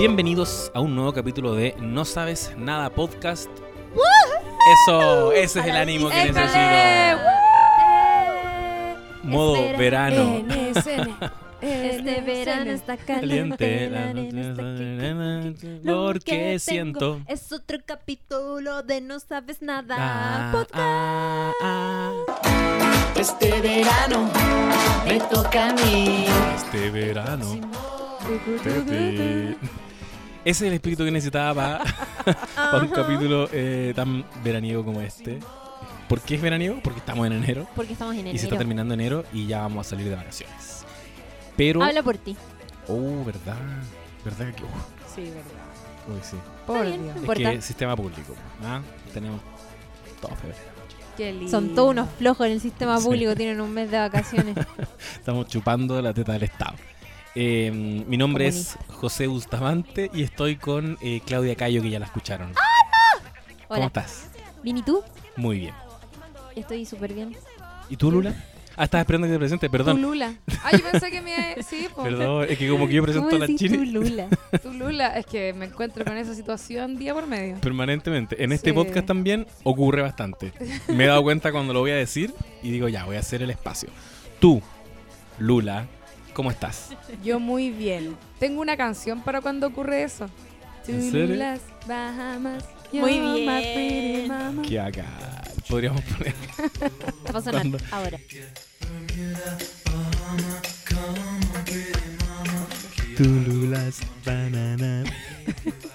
Bienvenidos a un nuevo capítulo de No Sabes Nada Podcast. Eso, ese es el ánimo que necesito. Modo verano. Este verano está Caliente, la noche- Lo porque siento. Es otro capítulo de No Sabes Nada. Ah, podcast. ah, ah. Este verano me toca a mí. Este verano. Ese es el espíritu que necesitaba para, para un capítulo eh, tan veraniego como este. ¿Por qué es veraniego? Porque estamos en enero Porque estamos en y se está enero. terminando enero y ya vamos a salir de vacaciones. Pero. Habla por ti. Oh, verdad. ¿Verdad que.? uf, Sí, verdad. uy, sí. Por. Dios. Es Importa. que sistema público. ¿ah? Tenemos todo febrero. Qué lindo. Son todos unos flojos en el sistema Sí. público, tienen un mes de vacaciones. Estamos chupando la teta del Estado. Eh, mi nombre es José Bustamante y estoy con eh, Claudia Cayo, que ya la escucharon. ¿Cómo Hola. estás? Bien, ¿y tú? Muy bien. Estoy súper bien. ¿Y tú, Lula? Ah, estaba esperando que te presente, Tu perdón. Lula. Ah, yo pensé que me... Sí, po. Perdón, es que como que yo presento a ¿Cómo la Chile tú, Lula? Tu Lula. Es que me encuentro con esa situación día por medio. permanentemente. En este Sí. podcast también ocurre bastante. Me he dado cuenta cuando lo voy a decir y digo, ya, voy a hacer el espacio. Tú, Lula, ¿cómo estás? Yo muy bien. Tengo una canción para cuando ocurre eso. ¿En serio? Las Bahamas. Muy bien. Que acá podríamos poner. Va a sonar ahora. Tu Lulas banana.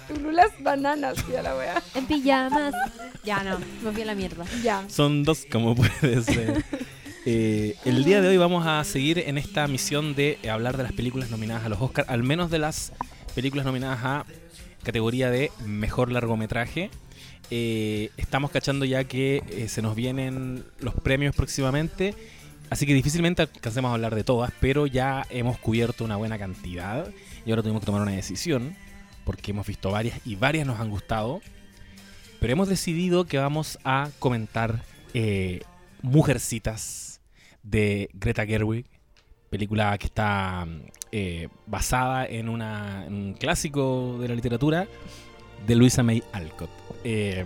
Tu Las bananas, ya la wea. En pijamas. Ya no, me fui a la mierda. Ya. Son dos, como puede ser. Eh, el día de hoy vamos a seguir en esta misión de hablar de las películas nominadas a los Oscars, al menos de las películas nominadas a categoría de mejor largometraje. Eh, estamos cachando ya que eh, se nos vienen los premios próximamente, así que difícilmente alcancemos a hablar de todas, pero ya hemos cubierto una buena cantidad y ahora tuvimos que tomar una decisión porque hemos visto varias y varias nos han gustado, pero hemos decidido que vamos a comentar Mujercitas de Greta Gerwig, película que está mm, eh, basada en, una, en un clásico de la literatura de Luisa May Alcott. Eh,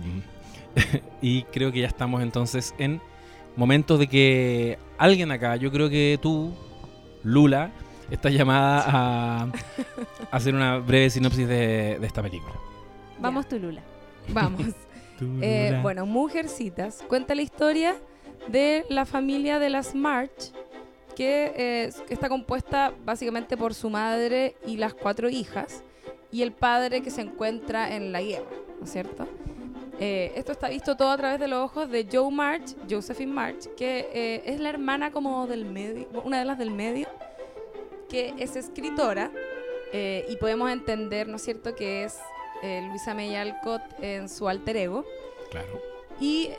y creo que ya estamos entonces en momentos de que alguien acá, yo creo que tú, Lula, estás llamada a hacer una breve sinopsis de, de esta película. Vamos tú, Lula. Vamos. Eh, bueno, Mujercitas cuenta la historia de la familia de las March, que eh, está compuesta básicamente por su madre y las cuatro hijas, y el padre que se encuentra en la guerra, ¿no es cierto? Eh, esto está visto todo a través de los ojos de Joe March, Josephine March, que eh, es la hermana como del medio, una de las del medio, que es escritora, y podemos entender, ¿no es cierto?, que es Luisa May Alcott en su alter ego. Claro. Y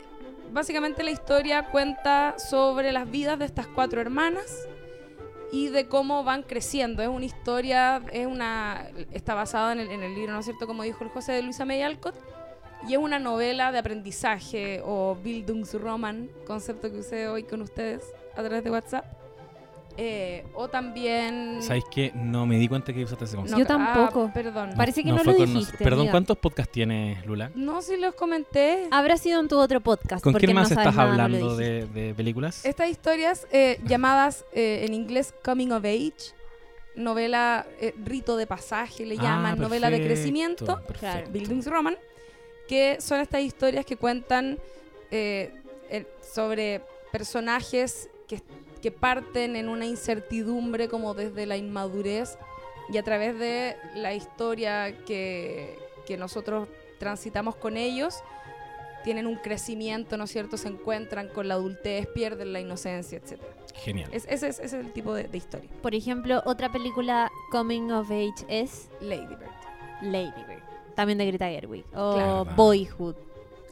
básicamente la historia cuenta sobre las vidas de estas cuatro hermanas y de cómo van creciendo. Es una historia, es una, está basada en el, en el libro, ¿no es cierto? Como dijo el José de Luisa May. Y es una novela de aprendizaje o Bildungsroman, concepto que usé hoy con ustedes a través de WhatsApp. Eh, o también... ¿Sabéis qué? No me di cuenta que usaste ese concepto. Yo tampoco. ah, perdón. Parece que no lo dijiste. Perdón, amiga. ¿cuántos podcasts tienes, Lula? No, si los comenté. Habrá sido en tu otro podcast. ¿Con quién más no estás nada, no hablando de, de películas? Estas historias eh, llamadas eh, en inglés Coming of Age, novela eh, rito de pasaje, le Ah, llaman, novela de crecimiento, perfecto. Claro. Bildungsroman, que son estas historias que cuentan eh, el- sobre personajes que, que parten en una incertidumbre como desde la inmadurez y a través de la historia que, que nosotros transitamos con ellos, tienen un crecimiento, ¿no es cierto? Se encuentran con la adultez, pierden la inocencia, etc. Genial. Es, ese, es, ese es el tipo de, de historia. Por ejemplo, otra película Coming of Age es Lady Bird. Lady Bird. También de Greta Gerwig. O Claro. Boyhood.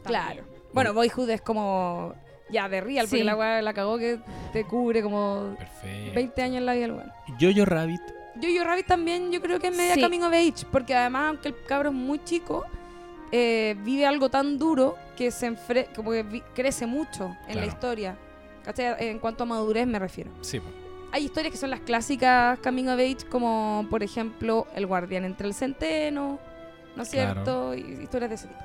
Claro. Bueno, Boyhood es como ya de real, porque la weá la cagó que te cubre como Perfecto. 20 años en la vida del weón. Jojo Rabbit. Jojo Rabbit también yo creo que es media Sí. coming of age, porque además aunque el cabro es muy chico, eh, vive algo tan duro que se enfre como que crece mucho en la historia. ¿Cachai? En cuanto a madurez me refiero. Sí. hay historias que son las clásicas Coming of Age, como por ejemplo El Guardián entre el Centeno, ¿no es cierto? Y historias de ese tipo.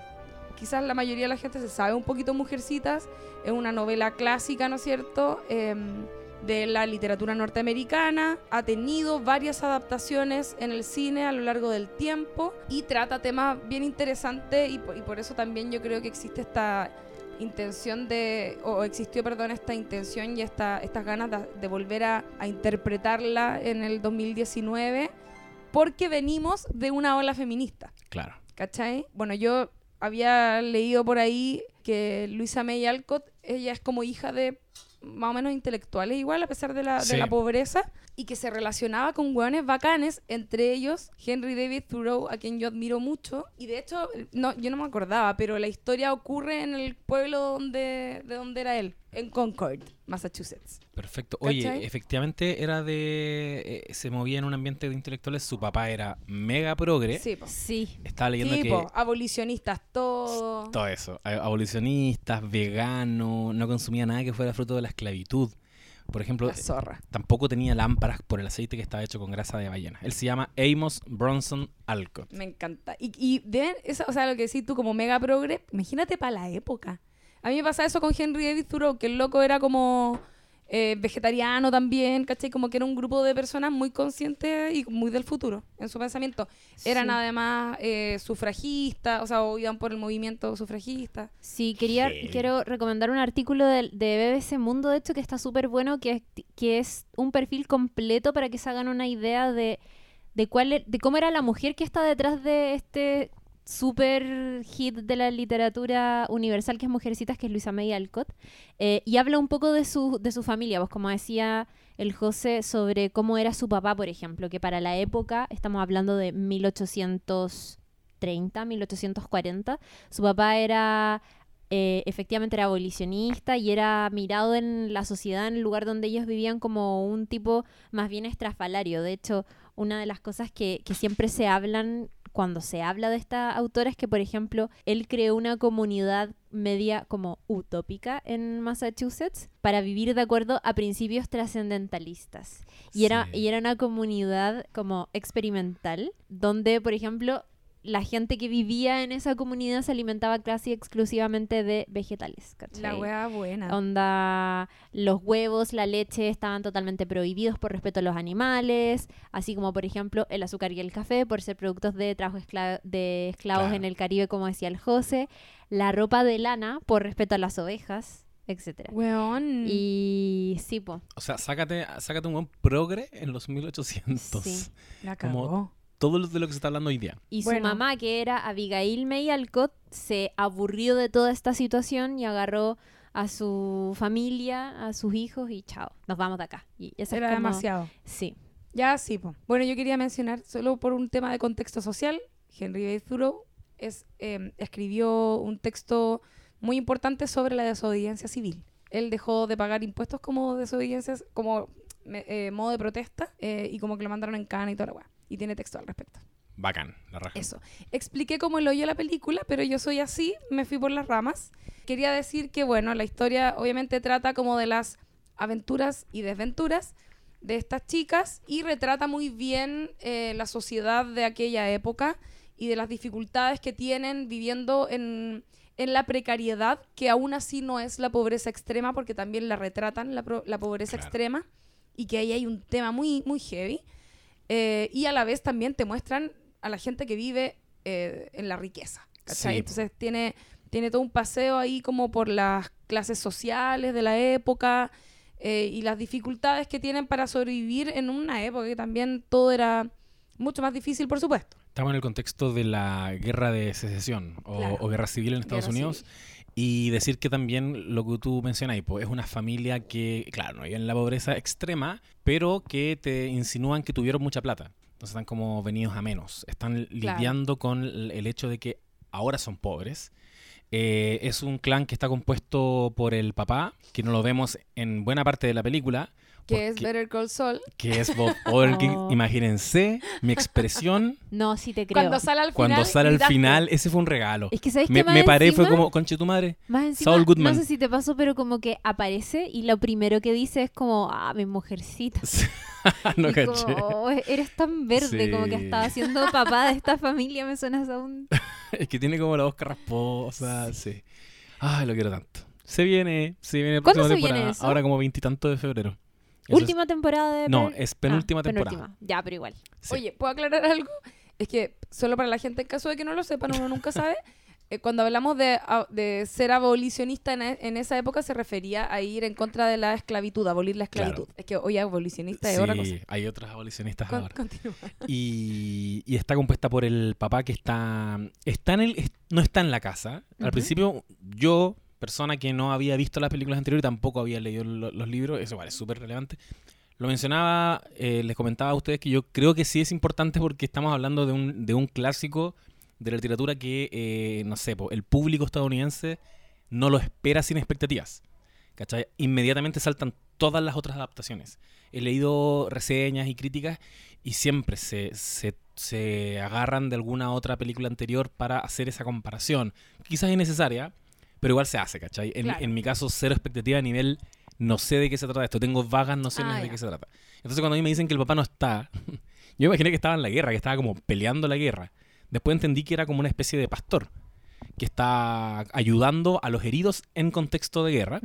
Quizás la mayoría de la gente se sabe un poquito Mujercitas, es una novela clásica, ¿no es cierto? Em, de la literatura norteamericana, ha tenido varias adaptaciones en el cine a lo largo del tiempo y trata temas bien interesantes y, y por eso también yo creo que existe esta intención de, o existió, perdón, esta intención y esta, estas ganas de, volver a, interpretarla en el 2019, porque venimos de una ola feminista. Claro. ¿Cachai? Bueno, yo había leído por ahí que Luisa May Alcott, ella es como hija de más o menos intelectuales igual, a pesar de la, de la pobreza, y que se relacionaba con hueones bacanes, entre ellos Henry David Thoreau, a quien yo admiro mucho, y de hecho, no, yo no me acordaba, pero la historia ocurre en el pueblo donde, de donde era él, en Concord, Massachusetts. Perfecto. Oye, efectivamente era de... Eh, se movía en un ambiente de intelectuales, su papá era mega progre. Sí, sí. Estaba leyendo que... abolicionistas, todo. Todo eso. Abolicionistas, veganos, no consumía nada que fuera fruto de la esclavitud. Por ejemplo, tampoco tenía lámparas por el aceite que estaba hecho con grasa de ballena. Él se llama Amos Bronson Alcott. Me encanta. Y, y eso, o sea, lo que decís tú como mega progre, imagínate para la época. A mí me pasa eso con Henry David Thoreau, que el loco era como eh, vegetariano también, ¿cachai? Como que era un grupo de personas muy conscientes y muy del futuro en su pensamiento. Eran además eh, sufragistas, o sea, o iban por el movimiento sufragista. Sí, quería, quiero recomendar un artículo de, de BBC Mundo, de hecho, que está súper bueno, que, que es un perfil completo para que se hagan una idea de, de, cuál, e, de cómo era la mujer que está detrás de este super hit de la literatura universal que es Mujercitas, que es Luisa May Alcott, eh, y habla un poco de su, de su familia, pues como decía el José, sobre cómo era su papá, por ejemplo, que para la época, estamos hablando de 1830, 1840, su papá era eh, efectivamente era abolicionista y era mirado en la sociedad, en el lugar donde ellos vivían, como un tipo más bien estrafalario. De hecho, una de las cosas que, que siempre se hablan cuando se habla de esta autora es que, por ejemplo, él creó una comunidad media como utópica en Massachusetts para vivir de acuerdo a principios trascendentalistas. Y, era, y era una comunidad como experimental, donde, por ejemplo, la gente que vivía en esa comunidad se alimentaba casi exclusivamente de vegetales. La hueá buena. Onda, los huevos, la leche estaban totalmente prohibidos por respeto a los animales, así como por ejemplo el azúcar y el café por ser productos de trabajo de esclavos en el Caribe, como decía el José, la ropa de lana por respeto a las ovejas etcétera. Weón. Y sí, po. O sea, sácate, sácate un buen progre en los 1800. Sí, la cagó todo lo de lo que se está hablando hoy día. Y su mamá, que era Abigail May Alcott, se aburrió de toda esta situación y agarró a su familia, a sus hijos y chao, nos vamos de acá. Y era demasiado. Sí. Ya sí, bueno, yo quería mencionar, solo por un tema de contexto social, Henry David Thoreau es, em, escribió un texto muy importante sobre la desobediencia civil. Él dejó de pagar impuestos como desobediencia, como eh, modo de protesta, eh, y como que lo mandaron en cana y toda la weá y tiene texto al respecto. Bacán, la raja. Eso. Expliqué cómo lo oyó la película, pero yo soy así, me fui por las ramas. Quería decir que, bueno, la historia obviamente trata como de las aventuras y desventuras de estas chicas y retrata muy bien eh, la sociedad de aquella época y de las dificultades que tienen viviendo en, en, la precariedad, que aún así no es la pobreza extrema, porque también la retratan, la, la pobreza extrema, y que ahí hay un tema muy, muy heavy. Eh, y a la vez también te muestran a la gente que vive eh, en la riqueza. Entonces tiene, tiene todo un paseo ahí como por las clases sociales de la época eh, y las dificultades que tienen para sobrevivir en una época que también todo era mucho más difícil, por supuesto. Estamos en el contexto de la guerra de secesión o, guerra civil en Estados Unidos. Y decir que también lo que tú mencionas, pues, es una familia que, claro, no vive en la pobreza extrema, pero que te insinúan que tuvieron mucha plata. Entonces están como venidos a menos. Están lidiando con el hecho de que ahora son pobres. Eh, es un clan que está compuesto por el papá, que no lo vemos en buena parte de la película, Que es Better Call Saul. Que es Bob Odenkirk. Oh. Imagínense mi expresión No, sí te creo. Cuando sale al cuando final. sale al final. Ese fue un regalo. Es que sabes Me, que más me paré y fue encima- como, conche tu madre. Más encima, Saul Goodman. no sé si te pasó, pero como que aparece y lo primero que dice es como, ah, mi mujercita. no Y caché. como, "Oh, eres tan verde, como que estaba siendo papá de esta familia, me suenas aún. Es que tiene como la voz carrasposa, sí. Ay, lo quiero tanto. Se viene, se viene la ¿Cuándo próxima se viene temporada. eso? Ahora como veintitanto de febrero. Eso es- Última temporada de... No, es penúltima Ah, temporada. penúltima. Ya, pero igual. sí. Oye, ¿puedo aclarar algo? Es que, solo para la gente, en caso de que no lo sepan, uno nunca sabe, eh, cuando hablamos de, de ser abolicionista en, e- en esa época se refería a ir en contra de la esclavitud, abolir la esclavitud. Claro. Es que hoy abolicionista es Sí, otra cosa. hay otras abolicionistas Con- ahora. continúa. Y, y está compuesta por el papá que está, está en el, es- no está en la casa. Al Ujú. principio, yo, persona que no había visto las películas anteriores, tampoco había leído lo- los libros, eso igual es súper relevante. Lo mencionaba, eh, les comentaba a ustedes que yo creo que sí es importante porque estamos hablando de un, de un clásico de la literatura que, eh, no sé, el público estadounidense no lo espera sin expectativas. ¿Cachai? Inmediatamente saltan todas las otras adaptaciones. He leído reseñas y críticas y siempre se, se, se agarran de alguna otra película anterior para hacer esa comparación. Quizás es necesaria, pero igual se hace, ¿cachai? En, Claro. en mi caso, cero expectativa a nivel no sé de qué se trata esto, tengo vagas nociones Ah, de ya. qué se trata. Entonces cuando a mí me dicen que el papá no está, yo imaginé que estaba en la guerra, que estaba como peleando la guerra. Después entendí que era como una especie de pastor que está ayudando a los heridos en contexto de guerra.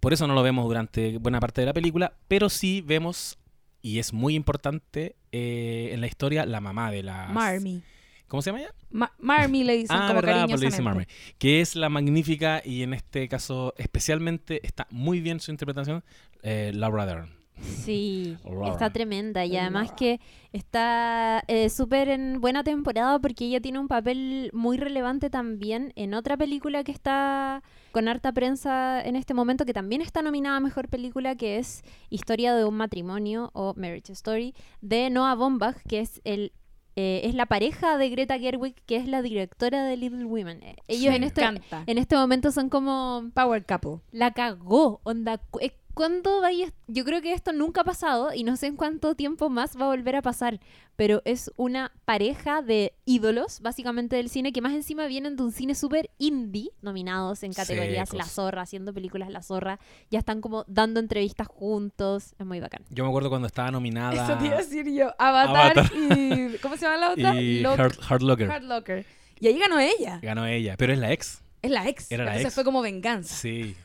Por eso no lo vemos durante buena parte de la película, pero sí vemos, y es muy importante eh, en la historia, la mamá de la... Marmy. ¿Cómo se llama ella? Ma- Marmy le dicen Ah, como verdad, pues le dice cariñosamente. Marmy. Que es la magnífica y en este caso especialmente está muy bien su interpretación, eh, Laura Dern. Sí, está tremenda y además que está eh, súper en buena temporada porque ella tiene un papel muy relevante también en otra película que está con harta prensa en este momento que también está nominada a Mejor Película que es Historia de un matrimonio o Marriage Story de Noah Baumbach que es el eh, es la pareja de Greta Gerwig que es la directora de Little Women. Eh, Ellos Sí. en este en este momento son como Power Couple. la cagó, onda. eh, ¿Cuándo vaya? Yo creo que esto nunca ha pasado y no sé en cuánto tiempo más va a volver a pasar, pero es una pareja de ídolos, básicamente del cine, que más encima vienen de un cine súper indie, nominados en categorías Secos. La Zorra, haciendo películas La Zorra, ya están como dando entrevistas juntos, es muy bacán. Yo me acuerdo cuando estaba nominada... Eso te iba a decir yo. Avatar, Avatar. y... ¿Cómo se llama la otra? y Lock- Hurt Locker. Hurt Locker. Y ahí ganó ella. Ganó ella, pero es la ex. Es la ex. Era la Entonces ex. fue como venganza. Sí.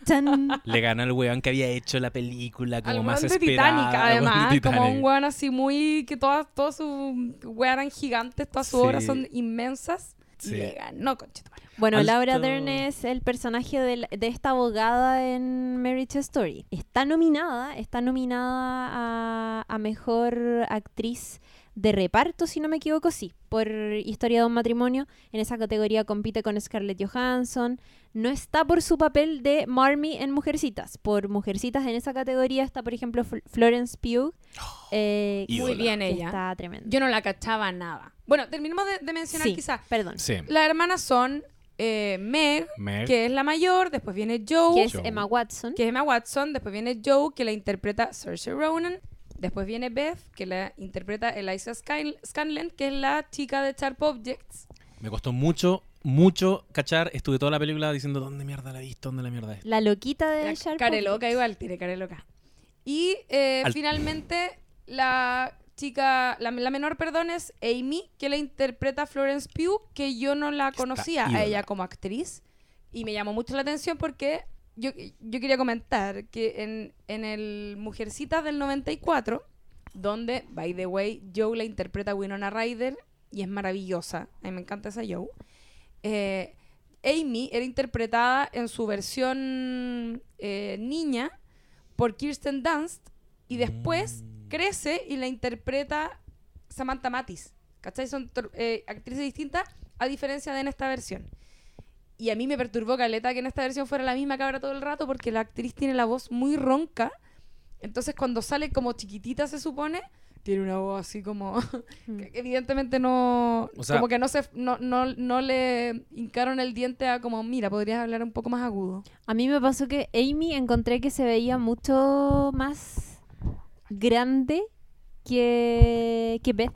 Le ganó el weón que había hecho la película como Al más de esperada. Titanic, al de además. Como un weón así muy. que todas todas sus weas eran gigantes, todas sus Sí. obras son inmensas. Y Sí. le ganó, conchetumare. Bueno, Alto- Laura Dern es el personaje de, esta abogada en Marriage Story. Está nominada, está nominada a, a mejor actriz de reparto, si no me equivoco, sí, por Historia de un matrimonio. En esa categoría compite con Scarlett Johansson. No está por su papel de Marmy en Mujercitas. Por Mujercitas en esa categoría está, por ejemplo, Fl- Florence Pugh. eh, ídola. Muy bien ella. Está tremenda. Yo no la cachaba nada. Bueno, terminemos de, de mencionar sí, quizás. perdón. Sí. Las hermanas son eh, Meg, Meg. que es la mayor, después viene Joe, Que es Joe. Emma Watson. que es Emma Watson, después viene Joe, que la interpreta Saoirse Ronan, después viene Beth, que la interpreta Eliza Sky- Scanlon, que es la chica de Sharp Objects. Me costó mucho, mucho cachar. Estuve toda la película diciendo dónde mierda la he visto, dónde la mierda es. La loquita de La Sharp careloca Objects. igual, tiene careloca. Y eh, Al- finalmente la chica, la, la menor, perdón, es Amy, que la interpreta Florence Pugh, que yo no la Está conocía a ídola. ella como actriz. Y me llamó mucho la atención porque yo, yo quería comentar que en, en el Mujercitas del 94, donde, by the way, Joe la interpreta a Winona Ryder y es maravillosa. A mí me encanta esa Joe. Eh, Amy era interpretada en su versión eh, niña por Kirsten Dunst y después Mm. crece y la interpreta Samantha Matis. ¿Cachai? Son eh, actrices distintas a diferencia de en esta versión. Y a mí me perturbó Caleta que en esta versión fuera la misma cabra todo el rato porque la actriz tiene la voz muy ronca. Entonces cuando sale como chiquitita se supone, tiene una voz así como... Mm. que evidentemente no... O sea- como que no, se, no, no, no le hincaron el diente a como, mira, podrías hablar un poco más agudo. A mí me pasó que Amy encontré que se veía mucho más grande que, que Beth.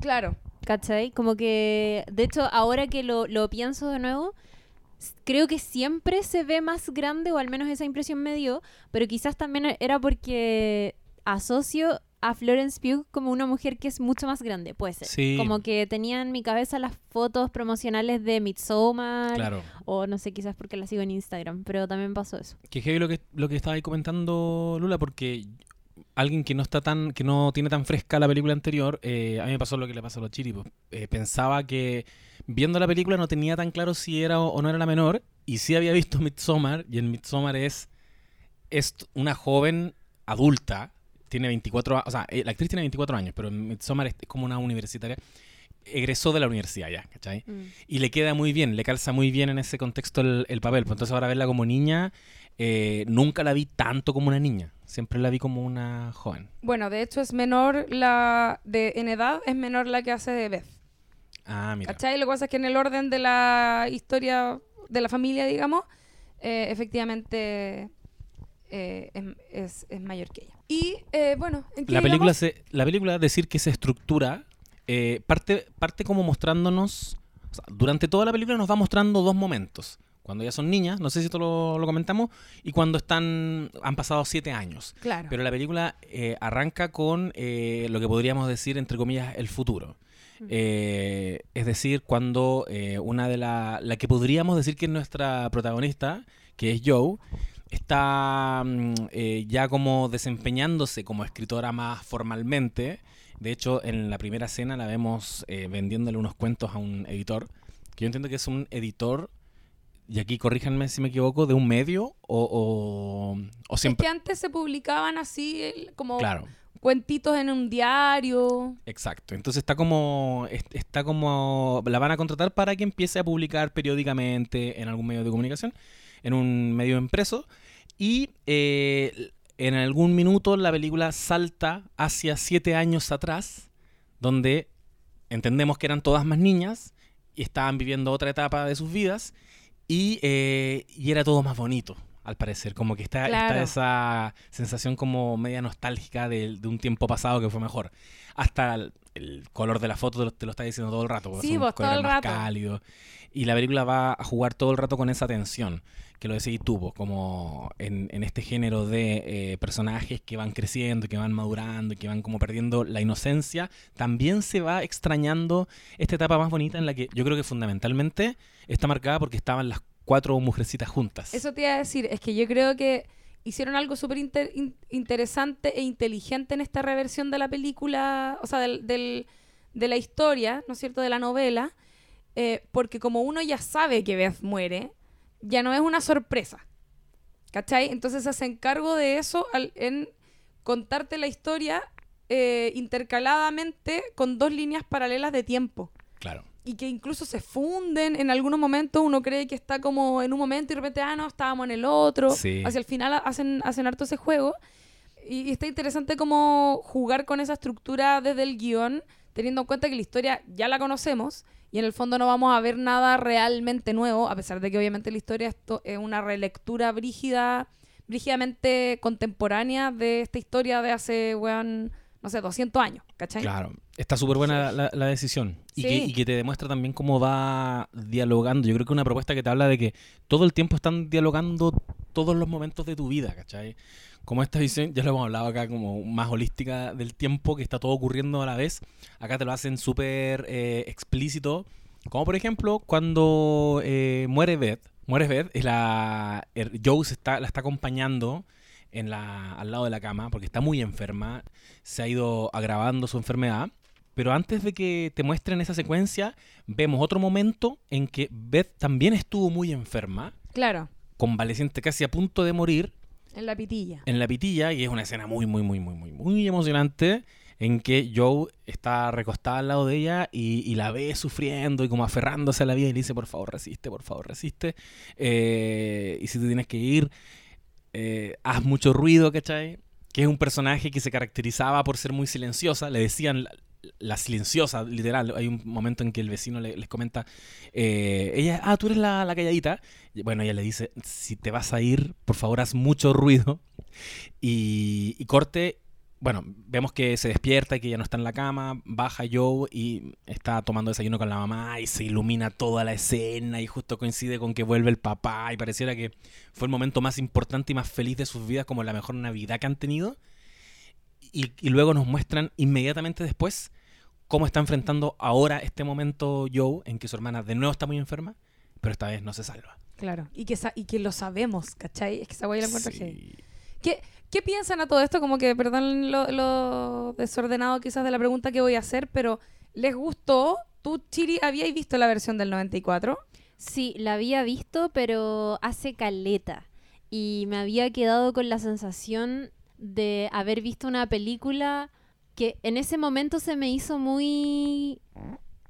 Claro. ¿Cachai? Como que, de hecho, ahora que lo, lo pienso de nuevo, creo que siempre se ve más grande, o al menos esa impresión me dio, pero quizás también era porque asocio a Florence Pugh como una mujer que es mucho más grande, puede ser. Sí. Como que tenía en mi cabeza las fotos promocionales de Midsommar, Claro. o no sé, quizás porque la sigo en Instagram, pero también pasó eso. Que heavy lo que, lo que estaba ahí comentando Lula, porque alguien que no está tan, que no tiene tan fresca la película anterior, eh, a mí me pasó lo que le pasó a los chiripos. Eh, pensaba que viendo la película no tenía tan claro si era o, no era la menor, y sí había visto Midsommar, y en Midsommar es, es una joven adulta, tiene 24 años, o sea, eh, la actriz tiene 24 años, pero en Midsommar es como una universitaria, egresó de la universidad ya, ¿cachai? Y le queda muy bien, le calza muy bien en ese contexto el, el papel. Pues entonces ahora verla como niña, eh, nunca la vi tanto como una niña. Siempre la vi como una joven. Bueno, de hecho es menor la de en edad es menor la que hace de Beth. Ah, mira. ¿Cachai? Lo que pasa es que en el orden de la historia de la familia, digamos, eh, efectivamente eh, es, es- es mayor que ella. Y eh, bueno, ¿en qué La película, se, la película, decir que se estructura, eh, parte, parte como mostrándonos, o sea, durante toda la película nos va mostrando dos momentos. Cuando ya son niñas, no sé si esto lo, lo comentamos, y cuando están han pasado siete años. Claro. Pero la película eh, arranca con eh, lo que podríamos decir, entre comillas, el futuro. Eh, es decir, cuando eh, una de la, la que podríamos decir que es nuestra protagonista, que es Joe, está mm, eh, ya como desempeñándose como escritora más formalmente. De hecho, en la primera escena la vemos vendiéndole unos cuentos a un editor, que yo entiendo que es un editor, y aquí corríjanme si me equivoco, de un medio o, o, o Es siempre... que antes se publicaban así el- como Claro. cuentitos en un diario. Exacto. Entonces está como es- está como la van a contratar para que empiece a publicar periódicamente en algún medio de comunicación, en un medio impreso y eh, en algún minuto la película salta hacia siete años atrás, donde entendemos que eran todas más niñas y estaban viviendo otra etapa de sus vidas y, eh, y era todo más bonito. Al parecer, como que está, esa sensación como media nostálgica de, de un tiempo pasado que fue mejor. Hasta el, el color de la foto te lo, está diciendo todo el rato. Sí, vos, todo el más rato. cálidos. Y la película va a jugar todo el rato con esa tensión, que lo decís tú, vos, como en, en este género de eh, personajes que van creciendo, que van madurando, que van como perdiendo la inocencia, también se va extrañando esta etapa más bonita en la que yo creo que fundamentalmente está marcada porque estaban las cuatro mujercitas juntas. Eso te iba a decir, es que yo creo que hicieron algo súper inter- in- interesante e inteligente en esta reversión de la película, o sea, del, del- de la historia, ¿no es cierto?, de la novela, eh, porque como uno ya sabe que Beth muere, ya no es una sorpresa, ¿cachai? Entonces se hacen cargo de eso al- en contarte la historia eh, intercaladamente con dos líneas paralelas de tiempo Claro. Y que incluso se funden en algunos momentos. Uno cree que está como en un momento y de repente, ah, no, estábamos en el otro. Sí. Hacia el final hacen, hacen harto ese juego. Y, y está interesante como jugar con esa estructura desde el guion, teniendo en cuenta que la historia ya la conocemos y en el fondo no vamos a ver nada realmente nuevo, a pesar de que obviamente la historia esto es una relectura brígida, brígidamente contemporánea de esta historia de hace, weón, no sé, 200 años, ¿cachai? Claro, está súper buena la, la decisión. Y, Sí. que, y que te demuestra también cómo va dialogando. Yo creo que una propuesta que te habla de que todo el tiempo están dialogando todos los momentos de tu vida, ¿cachai? Como esta visión, ya lo hemos hablado acá, como más holística del tiempo, que está todo ocurriendo a la vez. Acá te lo hacen súper eh, explícito. Como por ejemplo, cuando eh, muere Beth. Muere Beth, y la, er- Joe se está, la está acompañando en la, al lado de la cama, porque está muy enferma se ha ido agravando su enfermedad. Pero antes de que te muestren esa secuencia, vemos otro momento en que Beth también estuvo muy enferma, Claro, convaleciente casi a punto de morir, en la pitilla. en la pitilla, y es una escena muy, muy, muy, muy, muy, muy emocionante, en que Joe está recostada al lado de ella y, y la ve sufriendo y como aferrándose a la vida y le dice, por favor, resiste, por favor, resiste. Eh, y si te tienes que ir, eh, haz mucho ruido, ¿cachai? Que es un personaje que se caracterizaba por ser muy silenciosa, le decían la, silenciosa, literal. Hay un momento en que el vecino le- les comenta, eh, ella, ah, tú eres la, la calladita. Bueno, ella le dice, si te vas a ir, por favor, haz mucho ruido. Y, y corte, bueno, vemos que se despierta y que ya no está en la cama, baja Joe y está tomando desayuno con la mamá y se ilumina toda la escena y justo coincide con que vuelve el papá y pareciera que fue el momento más importante y más feliz de sus vidas, como la mejor Navidad que han tenido. Y, y luego nos muestran inmediatamente después cómo está enfrentando ahora este momento Joe en que su hermana de nuevo está muy enferma, pero esta vez no se salva. Claro. Y que, sa- y que lo sabemos, ¿cachai? Es que esa guay la encuentro Sí. heavy. ¿Qué, ¿Qué piensan a todo esto? Como que, perdón lo desordenado quizás de la pregunta que voy a hacer, pero ¿les gustó? ¿Tú, Chiri, habíais visto la versión del 94? Sí, la había visto, pero hace caleta. Y me había quedado con la sensación de haber visto una película que en ese momento se me hizo muy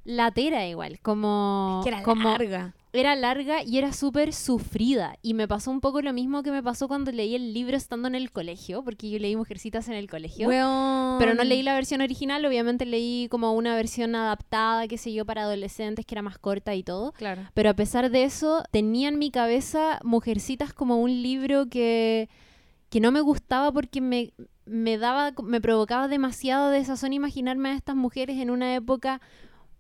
latera igual, como, que era como larga. era larga y era súper sufrida. Y me pasó un poco lo mismo que me pasó cuando leí el libro estando en el colegio, porque yo leí Mujercitas en el colegio. Weón. Pero no leí la versión original, obviamente leí como una versión adaptada, qué sé yo, para adolescentes, que era más corta y todo. Claro. Pero a pesar de eso, tenía en mi cabeza Mujercitas como un libro que, que no me gustaba porque me, me daba, me provocaba demasiado desazón imaginarme a estas mujeres en una época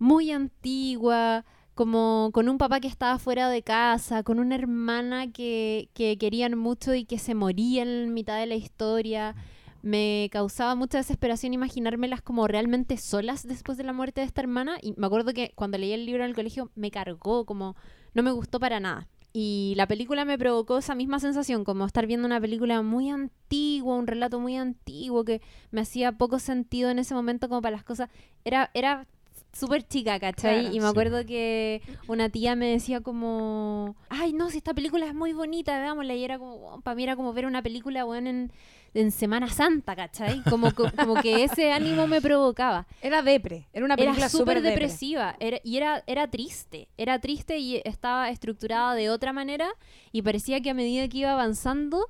muy antigua, como con un papá que estaba fuera de casa, con una hermana que, que querían mucho y que se moría en mitad de la historia. Me causaba mucha desesperación imaginármelas como realmente solas después de la muerte de esta hermana. Y me acuerdo que cuando leí el libro en el colegio me cargó, como no me gustó para nada. Y la película me provocó esa misma sensación, como estar viendo una película muy antigua, un relato muy antiguo que me hacía poco sentido en ese momento como para las cosas. Era, era súper chica, ¿cachai? Claro. y me Sí. acuerdo que una tía me decía como, ay, no, si esta película es muy bonita, veámosla. Y era como, para mí era como ver una película, weón, en, en Semana Santa, ¿cachai? Como, co- como que ese ánimo me provocaba. Era depre. Era una película súper súper depre. depresiva era- y era, era triste. Era triste y estaba estructurada de otra manera y parecía que a medida que iba avanzando,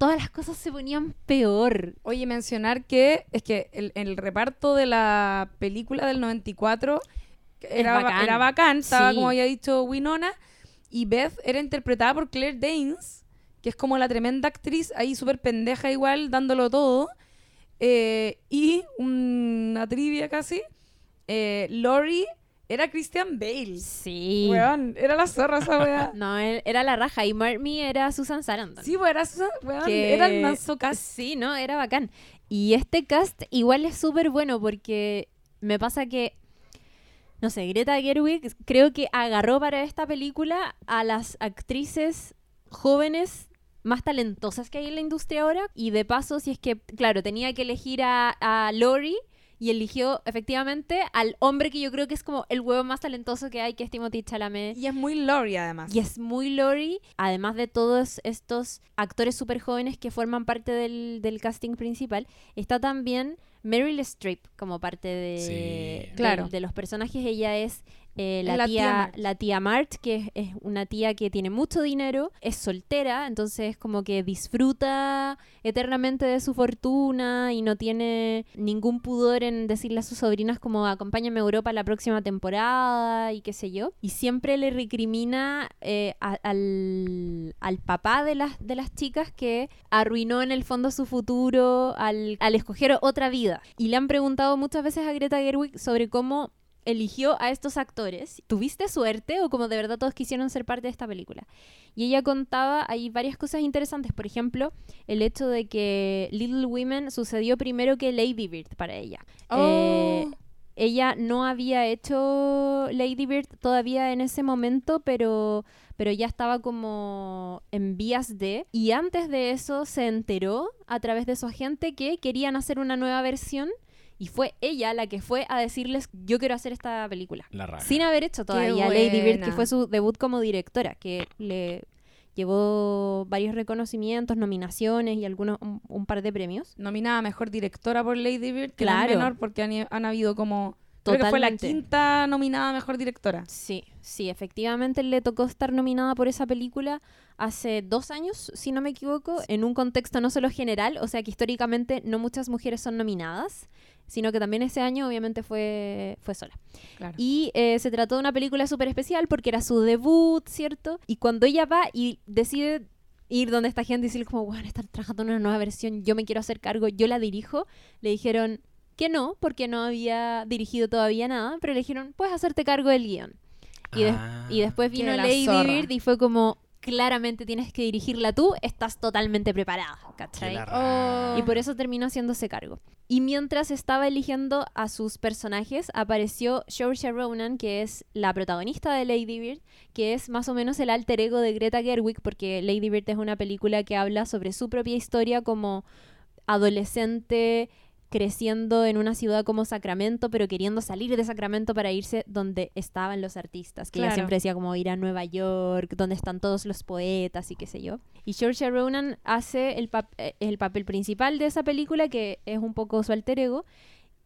todas las cosas se ponían peor. Oye, mencionar que es que el, el reparto de la película del 94 era bacán. era bacán, estaba Sí. como había dicho Winona, y Beth era interpretada por Claire Danes, que es como la tremenda actriz, ahí súper pendeja igual, dándolo todo. Eh, y una trivia casi, eh, Lori era Christian Bale. Sí. Weón, era la zorra esa weá. No, él- era la raja y Marmy era Susan Sarandon. Sí, weón, era, Susan- weón, que- era el manso cast. Sí, no, era bacán. Y este cast igual es súper bueno porque me pasa que, no sé, Greta Gerwig creo que agarró para esta película a las actrices jóvenes más talentosas que hay en la industria ahora. Y de paso, si es que, claro, tenía que elegir a, a Lori y eligió efectivamente al hombre que yo creo que es como el huevo más talentoso que hay, que es Timothy Chalamet. Y es muy Lori además. Y es muy Lori, además de todos estos actores súper jóvenes que forman parte del, del casting principal, está también Meryl Streep como parte de, Sí. de- Claro. de los personajes. Ella es eh, la, la tía, la tía March, que es, es una tía que tiene mucho dinero, es soltera, entonces como que disfruta eternamente de su fortuna y no tiene ningún pudor en decirle a sus sobrinas como acompáñame a Europa la próxima temporada y qué sé yo. Y siempre le recrimina eh, a- al, al papá de las, de las chicas que arruinó en el fondo su futuro al, al escoger otra vida. Y le han preguntado muchas veces a Greta Gerwig sobre cómo eligió a estos actores. ¿Tuviste suerte o como de verdad todos quisieron ser parte de esta película? Y ella contaba, hay varias cosas interesantes. Por ejemplo, el hecho de que Little Women sucedió primero que Lady Bird para ella. Oh. Eh, ella no había hecho Lady Bird todavía en ese momento, pero, pero ya estaba como en vías de. Y antes de eso se enteró a través de su agente que querían hacer una nueva versión. Y fue ella la que fue a decirles, yo quiero hacer esta película. La raja. Sin haber hecho todavía Lady Bird, que fue su debut como directora, que le llevó varios reconocimientos, nominaciones y algunos un, un par de premios. nominada a mejor directora por Lady Bird, que no es Claro. menor porque han, han habido como. Creo que fue la Totalmente. quinta nominada a mejor directora. Sí, sí, efectivamente le tocó estar nominada por esa película hace dos años, si no me equivoco, en un contexto no solo general, o sea que históricamente no muchas mujeres son nominadas, sino que también ese año obviamente fue, fue sola. Claro. Y eh, se trató de una película súper especial porque era su debut, ¿cierto? Y cuando ella va y decide ir donde esta gente y decirle como, bueno, están trabajando en una nueva versión, yo me quiero hacer cargo, yo la dirijo. Le dijeron que no, porque no había dirigido todavía nada, pero le dijeron, puedes hacerte cargo del guion. Y, des- Ah. y después vino la Lady. Bird y fue como, claramente tienes que dirigirla tú, estás totalmente preparada, ¿cachai? Oh. Y por eso terminó haciéndose cargo. Y mientras estaba eligiendo a sus personajes, apareció Saoirse Ronan, que es la protagonista de Lady Bird, que es más o menos el alter ego de Greta Gerwig, porque Lady Bird es una película que habla sobre su propia historia como adolescente creciendo en una ciudad como Sacramento, pero queriendo salir de Sacramento para irse donde estaban los artistas, que ella siempre decía como ir a Nueva York, donde están todos los poetas y qué sé yo. Y Saoirse Ronan hace el, pap- eh, el papel principal de esa película, que es un poco su alter ego.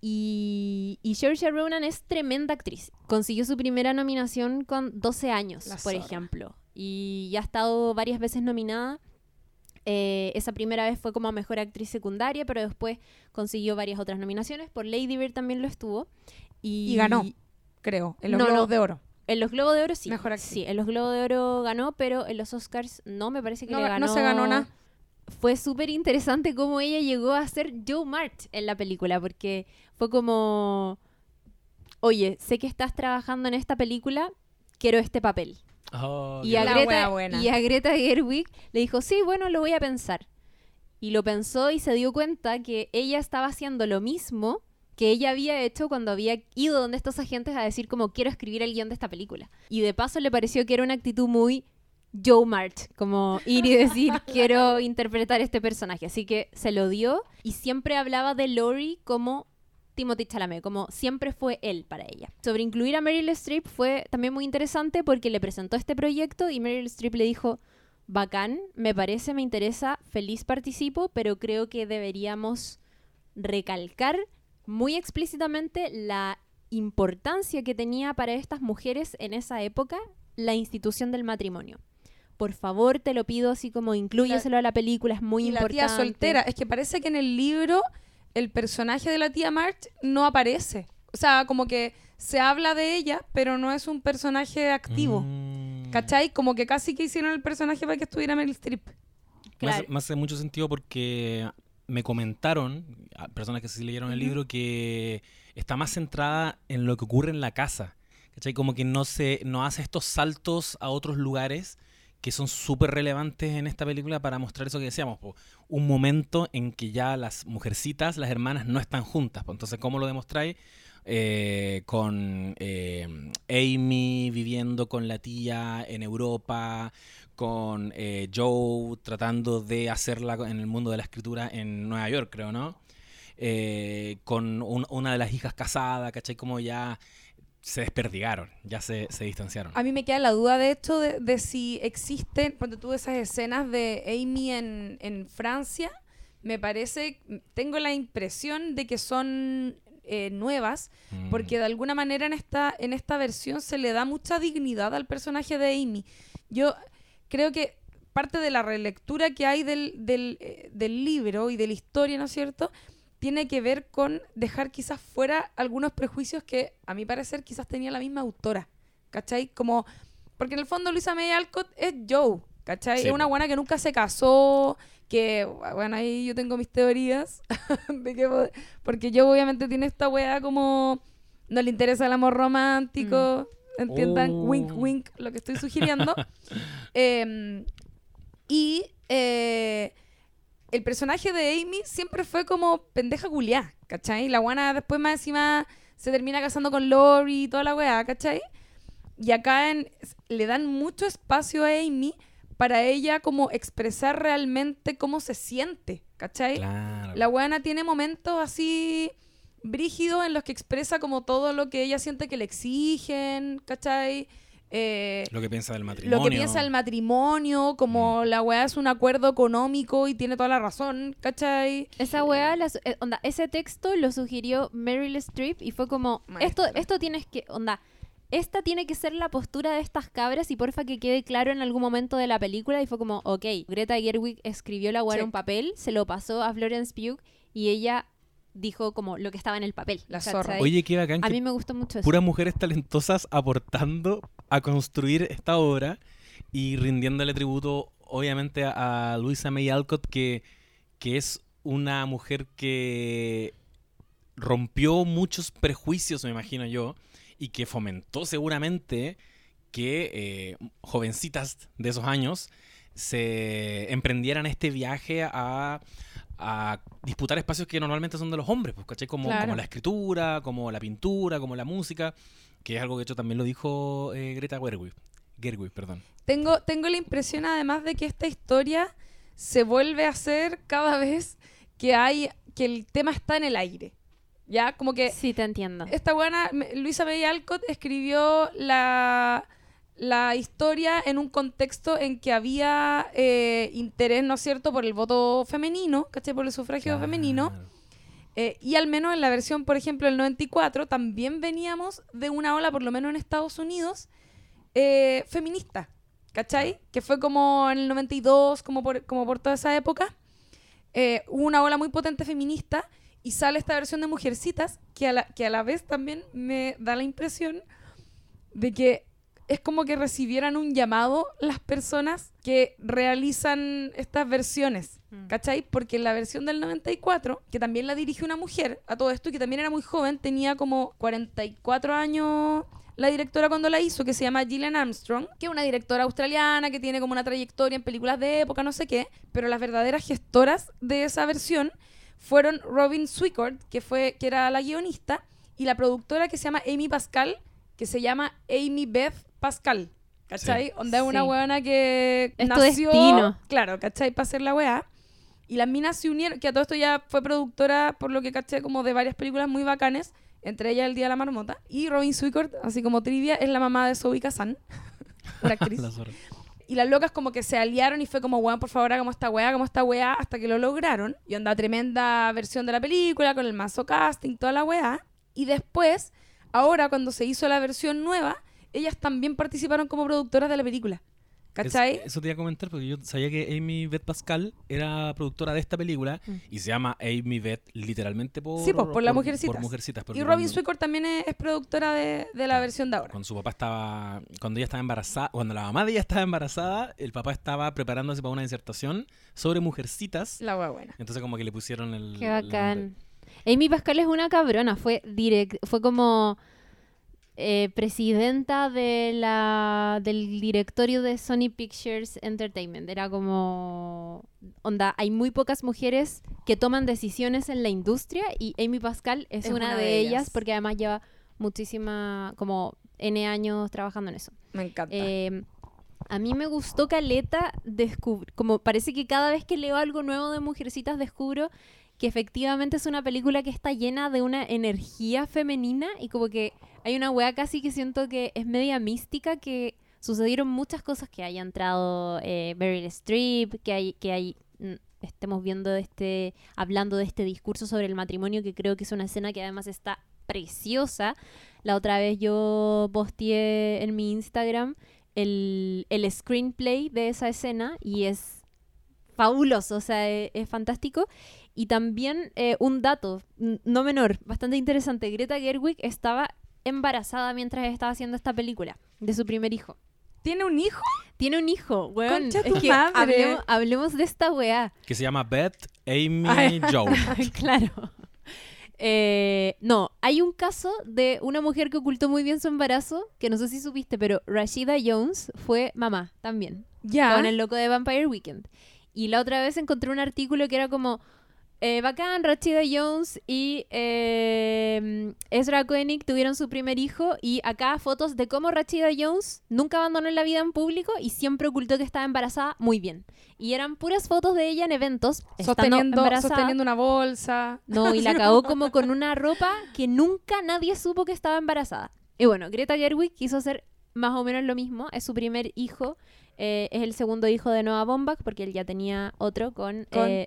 Y, y Saoirse Ronan es tremenda actriz. Consiguió su primera nominación con 12 años, La por zorra. ejemplo. Y ya ha estado varias veces nominada. Eh, esa primera vez fue como mejor actriz secundaria, pero después consiguió varias otras nominaciones. Por Lady Bird también lo estuvo. Y, Y ganó. Creo, en los No, Globos no. de Oro. En los Globos de Oro sí. Mejor actriz. Sí, en los Globos de Oro ganó, pero en los Oscars no, me parece que No, le no ganó. se ganó nada. Fue súper interesante cómo ella llegó a ser Joe Mart en la película, porque fue como, oye, sé que estás trabajando en esta película, quiero este papel. Oh, Y a, Greta, buena. y a Greta Gerwig le dijo, sí, bueno, lo voy a pensar. Y lo pensó y se dio cuenta que ella estaba haciendo lo mismo que ella había hecho cuando había ido donde estos agentes a decir como quiero escribir el guion de esta película. Y de paso le pareció que era una actitud muy Joe Mart, como ir y decir quiero interpretar este personaje. Así que se lo dio y siempre hablaba de Laurie como Timothy Chalamet, como siempre fue él para ella. Sobre incluir a Meryl Streep fue también muy interesante porque le presentó este proyecto y Meryl Streep le dijo, bacán, me parece, me interesa, feliz participo, pero creo que deberíamos recalcar muy explícitamente la importancia que tenía para estas mujeres en esa época la institución del matrimonio. Por favor, te lo pido así como inclúyeselo a la película, es muy y importante. la tía soltera. Es que parece que en el libro el personaje de la tía March no aparece. O sea, como que se habla de ella, pero no es un personaje activo. Mm. ¿Cachai? Como que casi que hicieron el personaje para que estuviera Meryl Streep. Me hace- Claro. Me hace, mucho sentido porque me comentaron, a personas que sí leyeron el libro, que está más centrada en lo que ocurre en la casa. ¿Cachai? Como que no, se, no hace estos saltos a otros lugares que son súper relevantes en esta película para mostrar eso que decíamos. po. Un momento en que ya las mujercitas, las hermanas, no están juntas. po. Entonces, ¿cómo lo demostráis? Eh, con eh, Amy viviendo con la tía en Europa, con eh, Joe tratando de hacerla en el mundo de la escritura en Nueva York, creo, ¿no? Con un- una de las hijas casada, ¿cachai? Como ya se desperdigaron, ya se, se distanciaron. A mí me queda la duda de esto de, de si existen, cuando tú esas escenas de Amy en, en Francia, me parece, tengo la impresión de que son eh, nuevas, Mm. porque de alguna manera en esta, en esta versión se le da mucha dignidad al personaje de Amy. Yo creo que parte de la relectura que hay del, del, eh, del libro y de la historia, ¿no es cierto? Tiene que ver con dejar quizás fuera algunos prejuicios que, a mi parecer, quizás tenía la misma autora. ¿Cachai? Como, porque en el fondo Luisa May Alcott es Joe, ¿cachai? Sí, es una buena que nunca se casó, que, bueno, ahí yo tengo mis teorías, de que, po- porque Joe obviamente tiene esta weá como, no le interesa el amor romántico, entiendan, Oh. wink, wink, lo que estoy sugiriendo. Em, y eh, el personaje de Amy siempre fue como pendeja culiá, ¿cachai? La guana después más encima se termina casando con Lori y toda la weá, ¿cachai? Y acá en- le dan mucho espacio a Amy para ella como expresar realmente cómo se siente, ¿cachai? Claro. La weana tiene momentos así brígidos en los que expresa como todo lo que ella siente que le exigen, ¿cachai? Eh, Lo que piensa del matrimonio. lo que piensa el matrimonio, como la weá es un acuerdo económico y tiene toda la razón, ¿cachai? Esa weá, la eh, onda, ese texto lo sugirió Meryl Streep y fue como, esto, Maestra. esto tienes que, onda, esta tiene que ser la postura de estas cabras y porfa que quede claro en algún momento de la película y fue como, ok, Greta Gerwig escribió la weá en Check. un papel, se lo pasó a Florence Pugh y ella dijo como lo que estaba en el papel. La zorra. Oye, qué bacán a que mí me gustó mucho eso. puras mujeres talentosas aportando a construir esta obra y rindiéndole tributo obviamente a, a Luisa May Alcott, que, que es una mujer que rompió muchos prejuicios, me imagino yo, y que fomentó seguramente que eh, jovencitas de esos años se emprendieran este viaje a, a disputar espacios que normalmente son de los hombres, pues, ¿cachai? Como, Claro. como la escritura, como la pintura, como la música, que es algo que de hecho también lo dijo eh, Greta Gerwig. Gerwig, perdón. Tengo, tengo la impresión además de que esta historia se vuelve a hacer cada vez que hay que el tema está en el aire. Ya, como que Sí, te entiendo. esta buena Luisa May Alcott escribió la, la historia en un contexto en que había eh, interés, ¿no es cierto?, por el voto femenino, ¿cachai? Por el sufragio femenino. Claro. Eh, y al menos en la versión, por ejemplo, del 94, también veníamos de una ola, por lo menos en Estados Unidos, eh, feminista, ¿cachai? Que fue como en el 92, como por, como por toda esa época. Eh, hubo una ola muy potente feminista y sale esta versión de Mujercitas que a, la, que a la vez también me da la impresión de que es como que recibieran un llamado las personas que realizan estas versiones, Mm. ¿cachai? Porque la versión del 94, que también la dirige una mujer a todo esto y que también era muy joven, tenía como 44 años la directora cuando la hizo, que se llama Gillian Armstrong, que es una directora australiana que tiene como una trayectoria en películas de época, no sé qué, pero las verdaderas gestoras de esa versión fueron Robin Swicord, que fue que era la guionista, y la productora que se llama Amy Pascal, que se llama Amy Beth Pascal. ¿Cachai? Onda es una Sí. weona que Es tu nació, destino. claro, ¿cachai? Para hacer la weá. Y las minas se unieron, que a todo esto ya fue productora, por lo que caché, como de varias películas muy bacanes, entre ellas El Día de la Marmota. Y Robin Swicord, así como trivia, es la mamá de Zoe Kazan, una actriz. La. Y las locas como que se aliaron y fue como, weón, por favor, hagamos esta weá, hagamos esta weá, hasta que lo lograron. Y onda, tremenda versión de la película, con el mazo casting, toda la weá. Y después, ahora cuando se hizo la versión nueva, ellas también participaron como productoras de la película. ¿Cachai? Es- eso te iba a comentar porque yo sabía que Amy Beth Pascal era productora de esta película Mm. y se llama Amy Beth literalmente por, Sí, pues, por la Mujercitas. por Mujercitas, y Robin Swicord también es, es productora de, de la versión de ahora. Cuando su papá estaba, cuando ella estaba embarazada, cuando la mamá de ella estaba embarazada, el papá estaba preparándose para una disertación sobre mujercitas. La buena. Entonces como que le pusieron el... Qué bacán. Amy Pascal es una cabrona, fue direct, fue como eh, presidenta de la del directorio de Sony Pictures Entertainment. Era como onda, hay muy pocas mujeres que toman decisiones en la industria y Amy Pascal es, una, de, ellas. porque además lleva muchísima como N años trabajando en eso. Me encanta. Eh, a mí me gustó Caleta como parece que cada vez que leo algo nuevo de Mujercitas descubro que efectivamente es una película que está llena de una energía femenina y como que hay una wea casi que siento que es media mística que sucedieron muchas cosas que haya entrado eh, Streep, que hay, que hay mm, estemos viendo este, hablando de este discurso sobre el matrimonio que creo que es una escena que además está preciosa. La otra vez yo posteé en mi Instagram el, el screenplay de esa escena y es fabuloso, o sea, e- es, fantástico. Y también eh, un dato, no menor, bastante interesante, Greta Gerwig estaba embarazada mientras estaba haciendo esta película de su primer hijo. ¿Tiene un hijo? Tiene un hijo, weón. Concha Es tu que madre. hablemos, hablemos de esta weá. Que se llama Beth Amy Ay. Joe. claro. Eh, no, hay un caso de una mujer que ocultó muy bien su embarazo, que no sé si supiste, pero Rashida Jones fue mamá también, Ya. con el loco de Vampire Weekend. Y la otra vez encontré un artículo que era como, eh, bacán, Rashida Jones y eh, Ezra Koenig tuvieron su primer hijo y acá fotos de cómo Rashida Jones nunca abandonó la vida en público y siempre ocultó que estaba embarazada muy bien. Y eran puras fotos de ella en eventos, Sosteniendo, sosteniendo una bolsa. No, y la cagó como con una ropa que nunca nadie supo que estaba embarazada. Y bueno, Greta Gerwig quiso hacer más o menos lo mismo. Es su primer hijo. Eh, es el segundo hijo de Noah Baumbach porque él ya tenía otro con eh.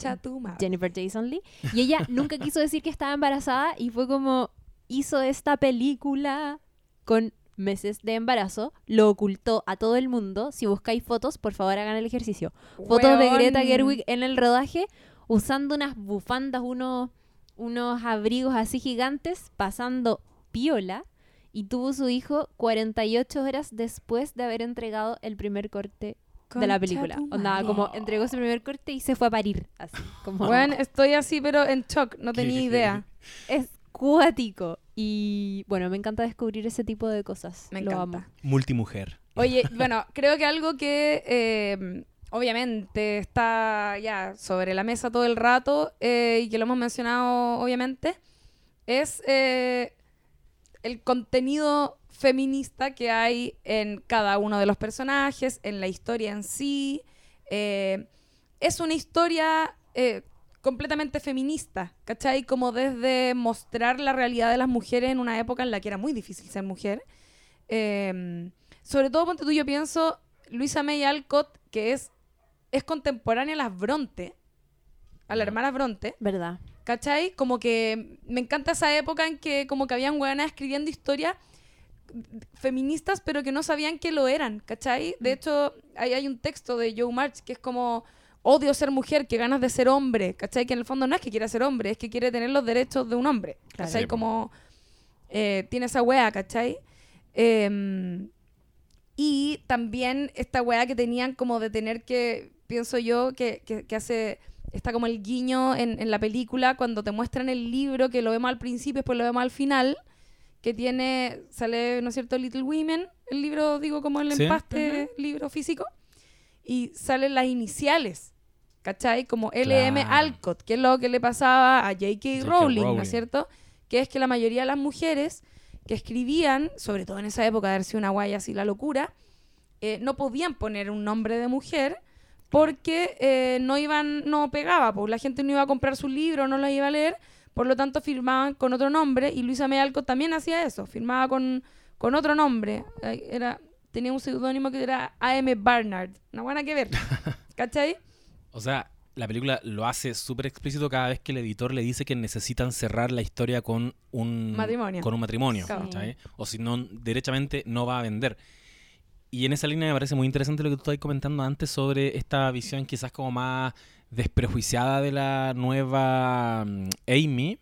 Jennifer Jason Lee. Y ella nunca quiso decir que estaba embarazada y fue como hizo esta película con meses de embarazo, lo ocultó a todo el mundo. Si buscáis fotos, por favor hagan el ejercicio. Fotos de. Greta Gerwig en el rodaje usando unas bufandas, unos, unos abrigos así gigantes, pasando piola. Y tuvo su hijo 48 horas después de haber entregado el primer corte de la Concha película. Onda, como entregó su primer corte y se fue a parir. Así, como Bueno, estoy así, pero en shock, no tenía idea. es cuático. Y bueno, me encanta descubrir ese tipo de cosas. Me Lo encanta. amo. Multimujer. Oye, bueno, creo que algo que eh, obviamente está ya sobre la mesa todo el rato eh, y que lo hemos mencionado obviamente es eh, el contenido feminista que hay en cada uno de los personajes, en la historia en sí. Eh, es una historia eh, completamente feminista, ¿cachai? Como desde mostrar la realidad de las mujeres en una época en la que era muy difícil ser mujer. Eh, sobre todo, ponte tú, yo pienso, Luisa May Alcott, que es, es contemporánea a las Bronte, a la hermana Bronte, ¿Verdad? ¿Cachai? Como que me encanta esa época en que como que habían hueonas escribiendo historias feministas, pero que no sabían que lo eran, ¿cachai? De hecho, ahí hay un texto de Joe March que es como odio ser mujer, que ganas de ser hombre, ¿cachai? Que en el fondo no es que quiera ser hombre, es que quiere tener los derechos de un hombre. ¿cachai? Sí, como eh, tiene esa wea, ¿cachai? Em, y también esta wea que tenían como de tener que, pienso yo, que, que- que hace, está como el guiño en, en la película cuando te muestran el libro, que lo vemos al principio, después lo vemos al final, que tiene, sale, ¿no es cierto?, Little Women, el libro, digo, como el Sí. empaste, libro físico, y salen las iniciales, ¿cachai? Como LM Claro. Alcott, que es lo que le pasaba a J.K. J.K. Rowling, ¿no Rowling. es cierto? Que es que la mayoría de las mujeres que escribían, sobre todo en esa época de haber sido una guaya así la locura, eh, no podían poner un nombre de mujer porque eh, no iban, no pegaba, pues la gente no iba a comprar su libro, no lo iba a leer, por lo tanto firmaban con otro nombre y Luisa May Alcott también hacía eso, firmaba con, con otro nombre, era, tenía un seudónimo que era A.M. Barnard, una buena que ver, ¿cachai? O sea, la película lo hace súper explícito cada vez que el editor le dice que necesitan cerrar la historia con un Matrimonio. Con un matrimonio. O si no, derechamente no va a vender. Y en esa línea me parece muy interesante lo que tú estabas comentando antes sobre esta visión quizás como más desprejuiciada de la nueva mm, Amy,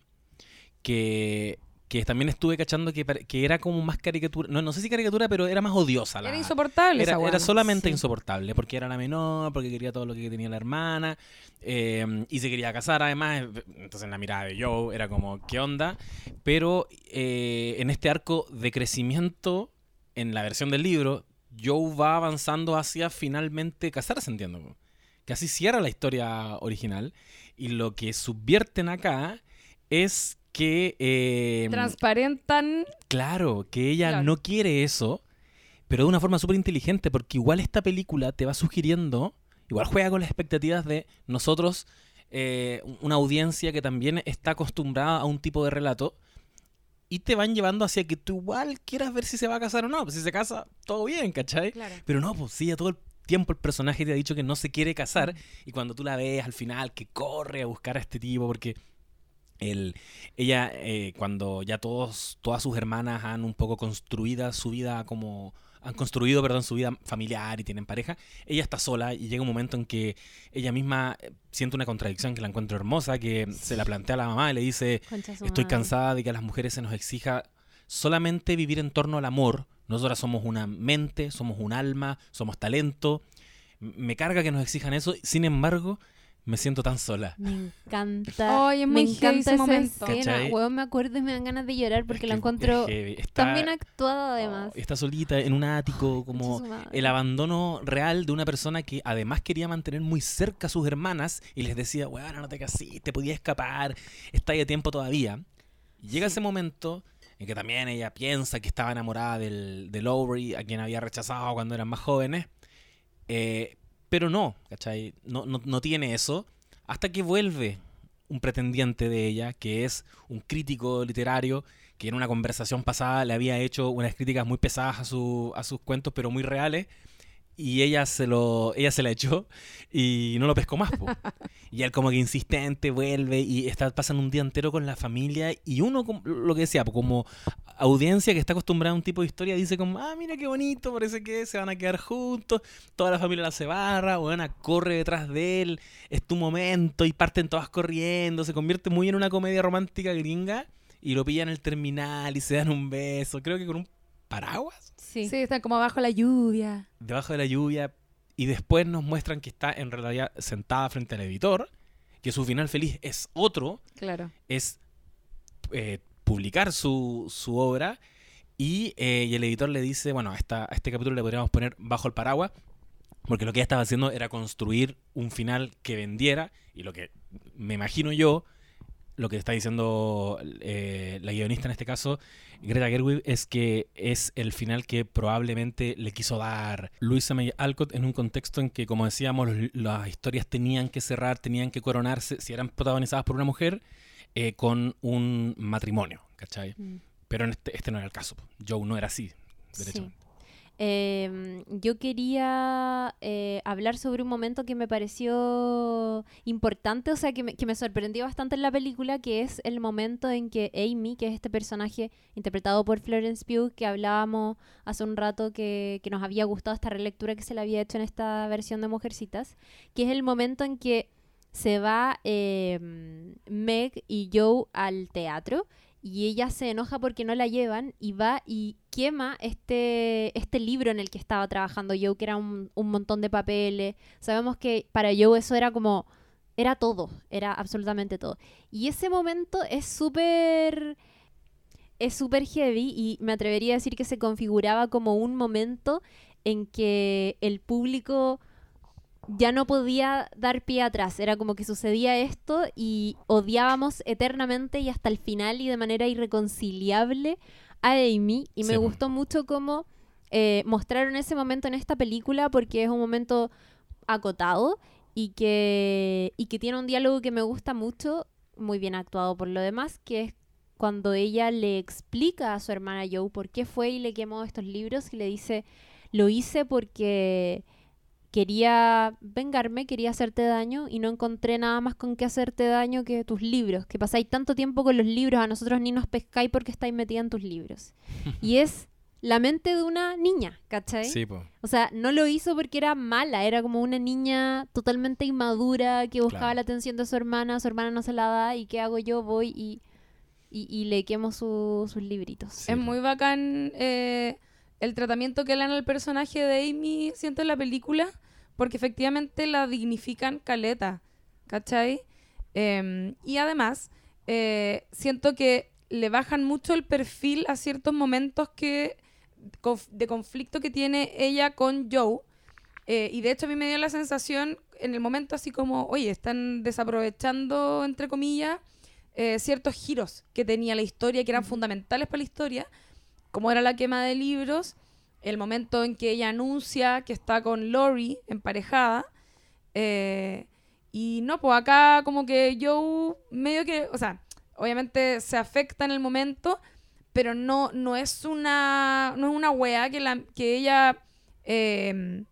que, que también estuve cachando que, que era como más caricatura, no, no sé si caricatura, pero era más odiosa. La, Era insoportable era, esa era weá. solamente Sí. insoportable, porque era la menor, porque quería todo lo que tenía la hermana, eh, y se quería casar además, entonces la mirada de Joe era como, ¿qué onda? Pero eh, en este arco de crecimiento, en la versión del libro, Joe va avanzando hacia finalmente casarse, entiendo. Que así cierra la historia original, y lo que subvierten acá es que... eh, Transparentan Claro, que ella Claro. no quiere eso, pero de una forma súper inteligente, porque igual esta película te va sugiriendo, igual juega con las expectativas de nosotros, eh, una audiencia que también está acostumbrada a un tipo de relato, y te van llevando hacia que tú igual quieras ver si se va a casar o no. Pues si se casa, todo bien, ¿cachai? Claro. Pero no, pues sí, a todo el tiempo el personaje te ha dicho que no se quiere casar y cuando tú la ves al final que corre a buscar a este tipo porque el, ella, eh, cuando ya todos, todas sus hermanas han un poco construida su vida como han construido, perdón, su vida familiar y tienen pareja, ella está sola y llega un momento en que ella misma eh, siente una contradicción que la encuentro hermosa, que se la plantea a la mamá y le dice, Estoy cansada de que a las mujeres se nos exija solamente vivir en torno al amor. Nosotras somos una mente, somos un alma, somos talento. Me carga que nos exijan eso. Sin embargo, me siento tan sola. Me encanta. Ay, es me muy encanta ese momento. Weón, me acuerdo y me dan ganas de llorar porque Es la encuentro. Está, tan bien actuada además. oh, está solita en un ático, como el abandono real de una persona que además quería mantener muy cerca a sus hermanas y les decía, bueno, no te casís, te podías escapar, está ahí a tiempo todavía. Y llega ese momento en que también ella piensa que estaba enamorada del, del Lowry, a quien había rechazado cuando eran más jóvenes, eh, pero no, ¿cachai? No, no, no tiene eso, hasta que vuelve un pretendiente de ella, que es un crítico literario, que en una conversación pasada le había hecho unas críticas muy pesadas a, a sus cuentos, pero muy reales, y ella se lo ella se la echó y no lo pescó más po. y él como que insistente vuelve y está pasan un día entero con la familia y uno lo que decía como audiencia que está acostumbrada a un tipo de historia dice como ah mira qué bonito parece que se van a quedar juntos toda la familia la se barra buena corre detrás de él es tu momento y parten todas corriendo se convierte muy en una comedia romántica gringa y lo pillan en el terminal y se dan un beso creo que con un paraguas Sí. Sí, están como bajo la lluvia. debajo de la lluvia y después nos muestran que está en realidad sentada frente al editor, que su final feliz es otro, Claro. es eh, publicar su, su obra y, eh, y el editor le dice, bueno, a, esta- a este capítulo le podríamos poner bajo el paraguas, porque lo que ella estaba haciendo era construir un final que vendiera y lo que me imagino yo, lo que está diciendo eh, la guionista en este caso, Greta Gerwig, es que es el final que probablemente le quiso dar Louisa May Alcott en un contexto en que, como decíamos, los- las historias tenían que cerrar, tenían que coronarse, si eran protagonizadas por una mujer, eh, con un matrimonio, ¿cachai? Mm. Pero en este, este no era el caso. Joe no era así, Sí. Eh, yo quería eh, hablar sobre un momento que me pareció importante, o sea, que me, sorprendió bastante en la película, que es el momento en que Amy, que es este personaje interpretado por Florence Pugh, que hablábamos hace un rato que, nos había gustado esta relectura que se le había hecho en esta versión de Mujercitas, que es el momento en que se va eh, Meg y Joe al teatro y ella se enoja porque no la llevan y va y quema este, este libro en el que estaba trabajando Joe, que era un, un montón de papeles. Sabemos que para Joe eso era como, era todo, era absolutamente todo. Y ese momento es súper, es súper heavy y me atrevería a decir que se configuraba como un momento en que el público ya no podía dar pie atrás. Era como que sucedía esto y odiábamos eternamente y hasta el final y de manera irreconciliable a Amy. Y me Sí, gustó mucho cómo eh, mostraron ese momento en esta película porque es un momento acotado y que, y que tiene un diálogo que me gusta mucho, muy bien actuado por lo demás, que es cuando ella le explica a su hermana Joe por qué fue y le quemó estos libros y le dice, lo hice porque quería vengarme, quería hacerte daño y no encontré nada más con qué hacerte daño que tus libros, que pasáis tanto tiempo con los libros, a nosotros ni nos pescáis porque estáis metida en tus libros. y es la mente de una niña, ¿cachai? Sí, po. O sea, no lo hizo porque era mala, era como una niña totalmente inmadura que buscaba Claro. la atención de su hermana, su hermana no se la da y ¿qué hago yo? Voy y, y, y le quemo su- sus libritos. Sí, es po. muy bacán eh, el tratamiento que le dan al personaje de Amy, siento, en la película, porque efectivamente la dignifican caleta, ¿cachai? Em, y además, eh, siento que le bajan mucho el perfil a ciertos momentos que de conflicto que tiene ella con Joe. Eh, y de hecho a mí me dio la sensación en el momento así como, oye, están desaprovechando, entre comillas, eh, ciertos giros que tenía la historia, que eran fundamentales para la historia, como era la quema de libros, el momento en que ella anuncia que está con Lori emparejada. eh, y no, pues acá como que Joe medio que, o sea, obviamente se afecta en el momento, pero no, no es una, no es una wea que, la, que ella eh,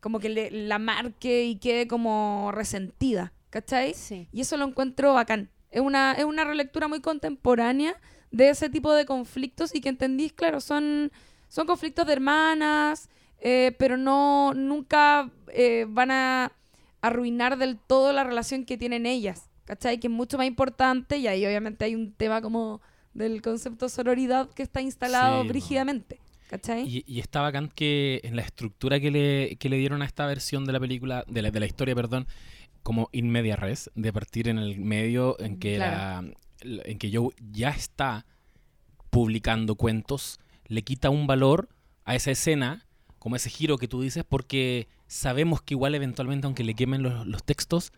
como que le- la marque y quede como resentida, ¿cachai? Sí. Y eso lo encuentro bacán. Es una, es una relectura muy contemporánea de ese tipo de conflictos y que entendís, claro, son, son conflictos de hermanas, eh, pero no nunca eh, van a arruinar del todo la relación que tienen ellas, ¿cachai? Que es mucho más importante y ahí obviamente hay un tema como del concepto sororidad que está instalado Sí, no. brígidamente, ¿cachai? Y, y está bacán que en la estructura que le, que le dieron a esta versión de la película, de la, de la historia, perdón, como in media res, de partir en el medio en que, Claro. la- en que Joe ya está publicando cuentos, le quita un valor a esa escena, como ese giro que tú dices, porque sabemos que igual eventualmente, aunque le quemen los, los textos,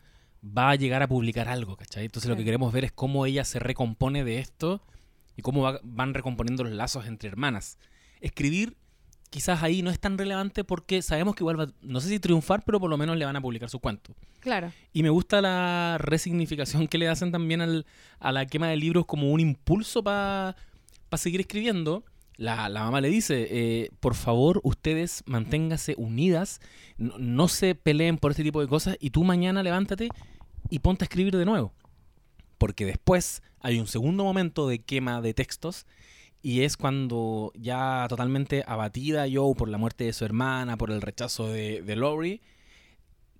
va a llegar a publicar algo, ¿cachai? Entonces lo que queremos ver es cómo ella se recompone de esto y cómo va- van recomponiendo los lazos entre hermanas. Escribir quizás ahí no es tan relevante porque sabemos que igual va, no sé si triunfar, pero por lo menos le van a publicar su cuento. Claro. Y me gusta la resignificación que le hacen también al- a la quema de libros como un impulso para seguir escribiendo. La, la mamá le dice, eh, por favor, ustedes manténganse unidas, no, no se peleen por este tipo de cosas y tú mañana levántate y ponte a escribir de nuevo. Porque después hay un segundo momento de quema de textos y es cuando ya totalmente abatida Joe por la muerte de su hermana, por el rechazo de, de Lori,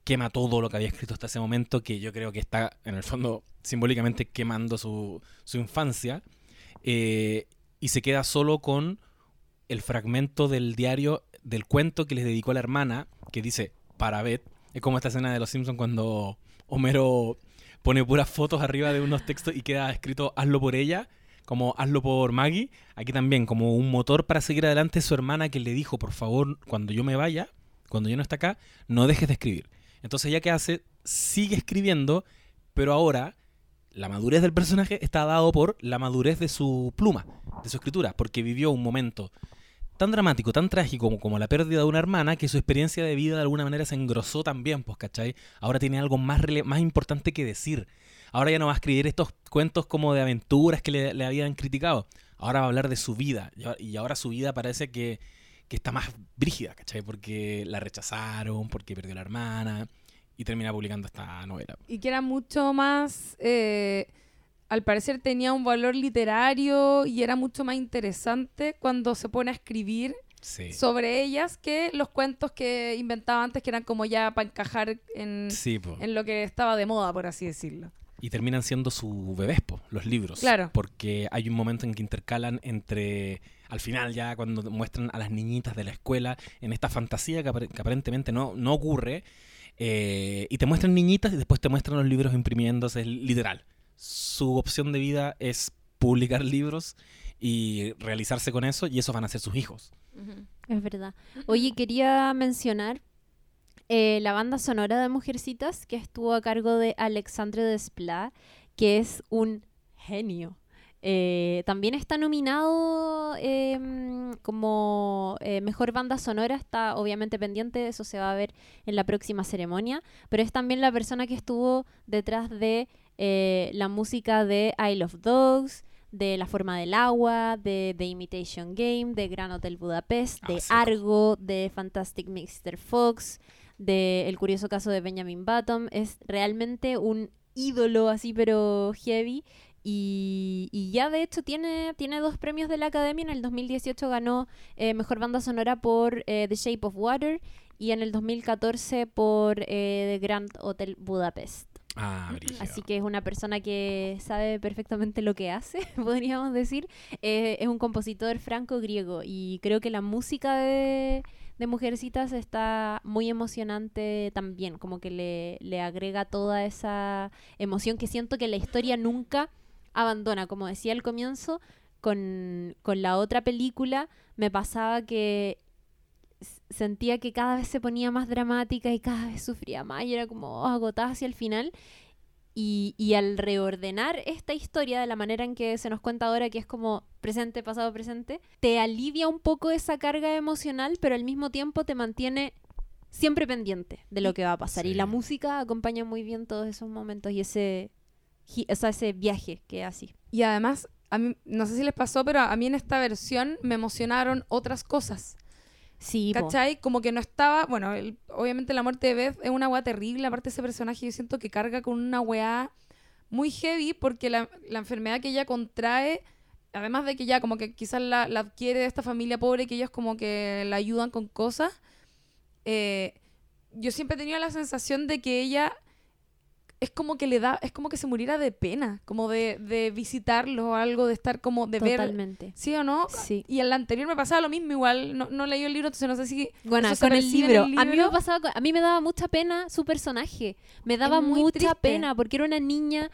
quema todo lo que había escrito hasta ese momento, que yo creo que está en el fondo simbólicamente quemando su, su infancia, eh, y se queda solo con el fragmento del diario del cuento que les dedicó a la hermana, que dice para Beth. Es como esta escena de Los Simpsons cuando Homero pone puras fotos arriba de unos textos y queda escrito hazlo por ella, como hazlo por Maggie. Aquí también, como un motor para seguir adelante, su hermana que le dijo, por favor, cuando yo me vaya, cuando yo no esté acá, no dejes de escribir. Entonces ella que hace, sigue escribiendo, pero ahora la madurez del personaje está dado por la madurez de su pluma, de su escritura, porque vivió un momento tan dramático, tan trágico como, la pérdida de una hermana, que su experiencia de vida de alguna manera se engrosó también, pues, ¿cachai? Ahora tiene algo más, más importante que decir. Ahora ya no va a escribir estos cuentos como de aventuras que le, habían criticado. Ahora va a hablar de su vida. Y ahora su vida parece que, que está más brígida, ¿cachai? Porque la rechazaron, porque perdió la hermana y termina publicando esta novela. Y que era mucho más, eh, al parecer tenía un valor literario y era mucho más interesante cuando se pone a escribir sobre ellas que los cuentos que inventaba antes, que eran como ya para encajar en, en lo que estaba de moda, por así decirlo. Y terminan siendo su bebés, los libros. Claro. Porque hay un momento en que intercalan entre al final ya cuando muestran a las niñitas de la escuela en esta fantasía que, aparentemente no, no ocurre, eh, y te muestran niñitas y después te muestran los libros imprimiéndose, literal. Su opción de vida es publicar libros y realizarse con eso y esos van a ser sus hijos. Es verdad. Oye, quería mencionar eh, la banda sonora de Mujercitas que estuvo a cargo de Alexandre Desplat, que es un genio. Eh, también está nominado em, como eh, mejor banda sonora, está obviamente pendiente, eso se va a ver en la próxima ceremonia, pero es también la persona que estuvo detrás de eh, la música de I Love Dogs, de La Forma del Agua, de The Imitation Game, de Gran Hotel Budapest, de ah, Argo, de Fantastic Mr. Fox, de El curioso caso de Benjamin Button. Es realmente un ídolo así, pero heavy. Y, ya de hecho tiene, tiene dos premios de la Academia. En el 2018 ganó eh, Mejor Banda Sonora por eh, The Shape of Water y en el 2014 por eh, The Grand Hotel Budapest. Ah, Así que es una persona que sabe perfectamente lo que hace, podríamos decir. es un compositor franco-griego y creo que la música de, de Mujercitas está muy emocionante también, como que le, le agrega toda esa emoción que siento que la historia nunca abandona. Como decía al comienzo, con, la otra película me pasaba que sentía que cada vez se ponía más dramática y cada vez sufría más y era como agotada hacia el final. Y, y, al reordenar esta historia de la manera en que se nos cuenta ahora, que es como presente, pasado, presente, te alivia un poco esa carga emocional, pero al mismo tiempo te mantiene siempre pendiente de lo que va a pasar. Y la música acompaña muy bien todos esos momentos y ese, o sea, ese viaje que así. Y además, a mí, no sé si les pasó, pero a mí en esta versión me emocionaron otras cosas. Sí, ¿Cachai? Como que no estaba. Bueno, obviamente la muerte de Beth es una weá terrible. Aparte, ese personaje yo siento que carga con una weá muy heavy porque la, enfermedad que ella contrae, además de que ya como que quizás la, adquiere de esta familia pobre, que ellos como que la ayudan con cosas. Eh, yo siempre he tenido la sensación de que ella es como que le da, es como que se muriera de pena, como de, de visitarlo o algo, de estar como, de Totalmente. ver. ¿Sí o no? Sí. Y en la anterior me pasaba lo mismo, igual, no, no leí el libro, entonces no sé si... Bueno, con el libro. A mí me pasaba, a mí me daba mucha pena su personaje, me daba mucha pena porque era una niña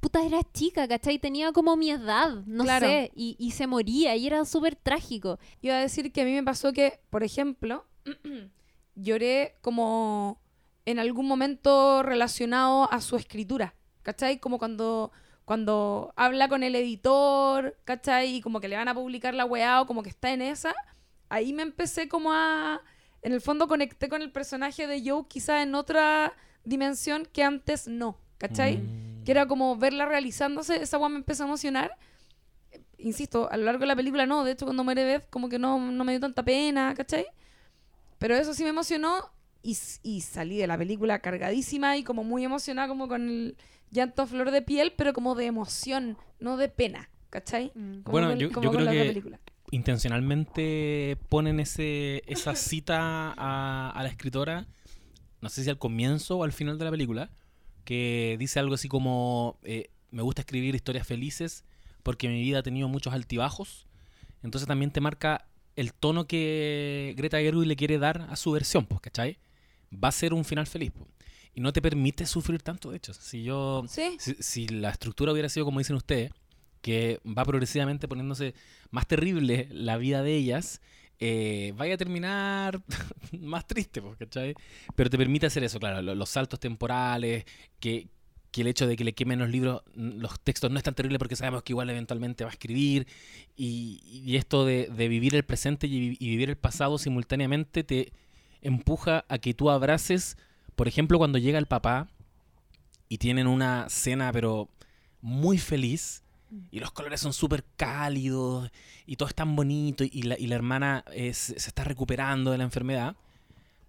puta, era chica, ¿cachai? Tenía como mi edad, no sé, y, y, se moría y era súper trágico. Iba a decir que a mí me pasó que, por ejemplo, lloré como en algún momento relacionado a su escritura, ¿cachai? Como cuando, cuando habla con el editor, ¿cachai? Y como que le van a publicar la weá o como que está en esa, ahí me empecé como a... En el fondo conecté con el personaje de Joe quizá en otra dimensión que antes no, ¿cachai? Mm. Que era como verla realizándose, esa weá me empezó a emocionar. Insisto, a lo largo de la película no, de hecho cuando muere Beth como que no, no me dio tanta pena, ¿cachai? Pero eso sí me emocionó y, salí de la película cargadísima y como muy emocionada, como con el llanto a flor de piel, pero como de emoción, no de pena, ¿cachai? Mm. bueno, yo, creo que intencionalmente ponen ese, esa cita a, la escritora, no sé si al comienzo o al final de la película, que dice algo así como, eh, me gusta escribir historias felices porque mi vida ha tenido muchos altibajos. Entonces también te marca el tono que Greta Gerwig le quiere dar a su versión, pues, ¿cachai? Va a ser un final feliz. po. Y no te permite sufrir tanto, de hecho. Si yo Sí. si, si la estructura hubiera sido como dicen ustedes, que va progresivamente poniéndose más terrible la vida de ellas, eh, vaya a terminar más triste, pues, ¿cachai? Pero te permite hacer eso, claro, lo- los saltos temporales, que, que el hecho de que le quemen los libros, los textos no es tan terrible porque sabemos que igual eventualmente va a escribir, y, y esto de, de vivir el presente y vivir el pasado simultáneamente te empuja a que tú abraces, por ejemplo, cuando llega el papá y tienen una cena pero muy feliz y los colores son súper cálidos y todo es tan bonito y la, y la hermana eh, se, está recuperando de la enfermedad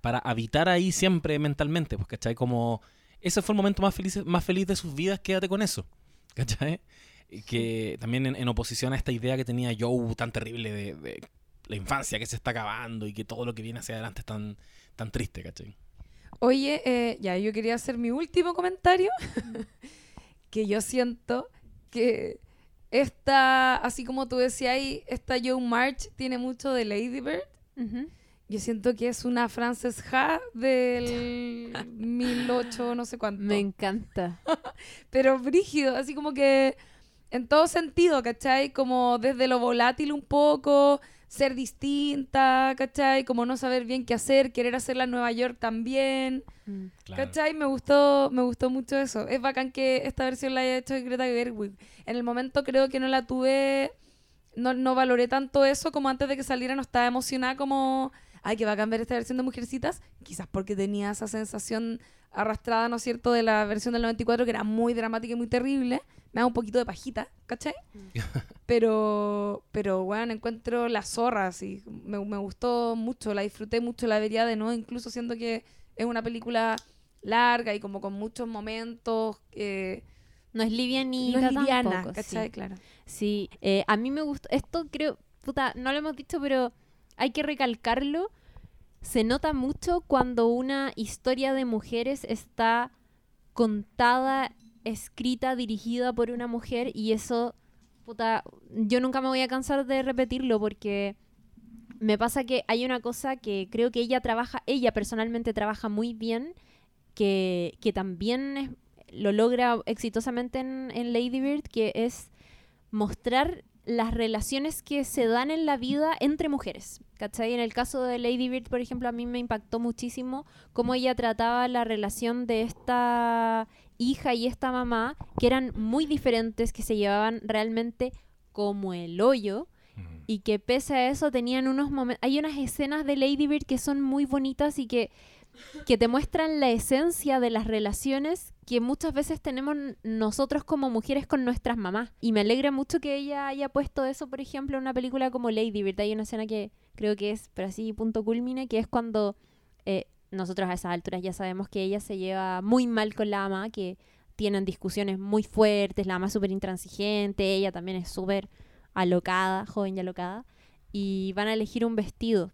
para habitar ahí siempre mentalmente, pues, ¿cachai? Como ese fue el momento más feliz, más feliz de sus vidas, quédate con eso, ¿cachai? Que también en, en oposición a esta idea que tenía Joe tan terrible de, de la infancia que se está acabando y que todo lo que viene hacia adelante es tan, tan triste, ¿cachai? Oye, eh, ya, yo quería hacer mi último comentario. que yo siento que esta, así como tú decías ahí, esta Joe March tiene mucho de Lady Bird. Ujú. Yo siento que es una Frances Ha del 1008, no sé cuánto. Me encanta. Pero brígido, así como que en todo sentido, ¿cachai? Como desde lo volátil un poco, ser distinta, ¿cachai? Como no saber bien qué hacer, querer hacerla en Nueva York también. Mm. ¿Cachai? Me gustó, me gustó mucho eso. Es bacán que esta versión la haya hecho Greta Gerwig. En el momento creo que no la tuve, no, no valoré tanto eso como antes de que saliera, no estaba emocionada como, ay, que bacán ver esta versión de Mujercitas. Quizás porque tenía esa sensación arrastrada, ¿no es cierto?, de la versión del 94 que era muy dramática y muy terrible. Me da un poquito de pajita, ¿cachai? pero, pero, bueno, encuentro la zorra, así. Me, me gustó mucho, la disfruté mucho, la vería de nuevo, incluso siendo que es una película larga y como con muchos momentos. eh, No es livianita no es liviana, tampoco, ¿cachai? sí. Claro. Sí, eh, a mí me gustó. Esto creo, puta, no lo hemos dicho, pero hay que recalcarlo. Se nota mucho cuando una historia de mujeres está contada, escrita, dirigida por una mujer y eso, puta, yo nunca me voy a cansar de repetirlo porque me pasa que hay una cosa que creo que ella trabaja, ella personalmente trabaja muy bien, que, que también es- lo logra exitosamente en, en Lady Bird, que es mostrar las relaciones que se dan en la vida entre mujeres. ¿Cachai? En el caso de Lady Bird, por ejemplo, a mí me impactó muchísimo cómo ella trataba la relación de esta hija y esta mamá, que eran muy diferentes, que se llevaban realmente como el hoyo, y que pese a eso tenían unos momentos... Hay unas escenas de Lady Bird que son muy bonitas y que, que te muestran la esencia de las relaciones que muchas veces tenemos nosotros como mujeres con nuestras mamás. Y me alegra mucho que ella haya puesto eso, por ejemplo, en una película como Lady Bird. Hay una escena que creo que es, pero así, punto culmine, que es cuando eh, nosotros a esas alturas ya sabemos que ella se lleva muy mal con la ama, que tienen discusiones muy fuertes, la ama es súper intransigente, ella también es súper alocada, joven y alocada, y van a elegir un vestido.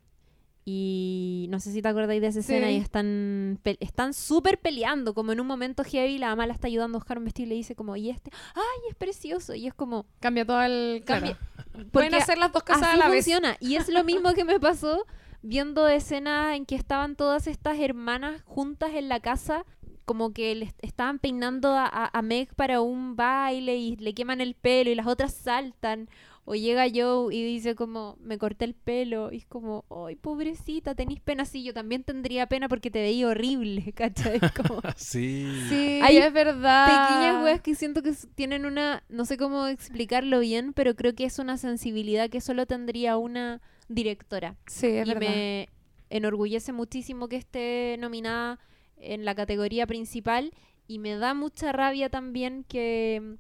Y no sé si te acordáis de esa escena Sí. y están pe- están súper peleando, como en un momento heavy la ama la está ayudando a buscar un vestido y le dice como, y este, ay, es precioso, y es como, Cambia todo el... Cambia- Pueden porque hacer las dos cosas así a la vez. funciona. Y es lo mismo que me pasó viendo escenas en que estaban todas estas hermanas juntas en la casa, como que le est- estaban peinando a- a Meg para un baile y le queman el pelo y las otras saltan. O llega Joe y dice como, me corté el pelo. Y es como, ay, pobrecita, tenéis pena. Sí, yo también tendría pena porque te veía horrible, ¿cachai? Como, sí. Sí, Hay es verdad. pequeñas weas que siento que tienen una, no sé cómo explicarlo bien, pero creo que es una sensibilidad que solo tendría una directora. Sí, es y verdad. me enorgullece muchísimo que esté nominada en la categoría principal y me da mucha rabia también que,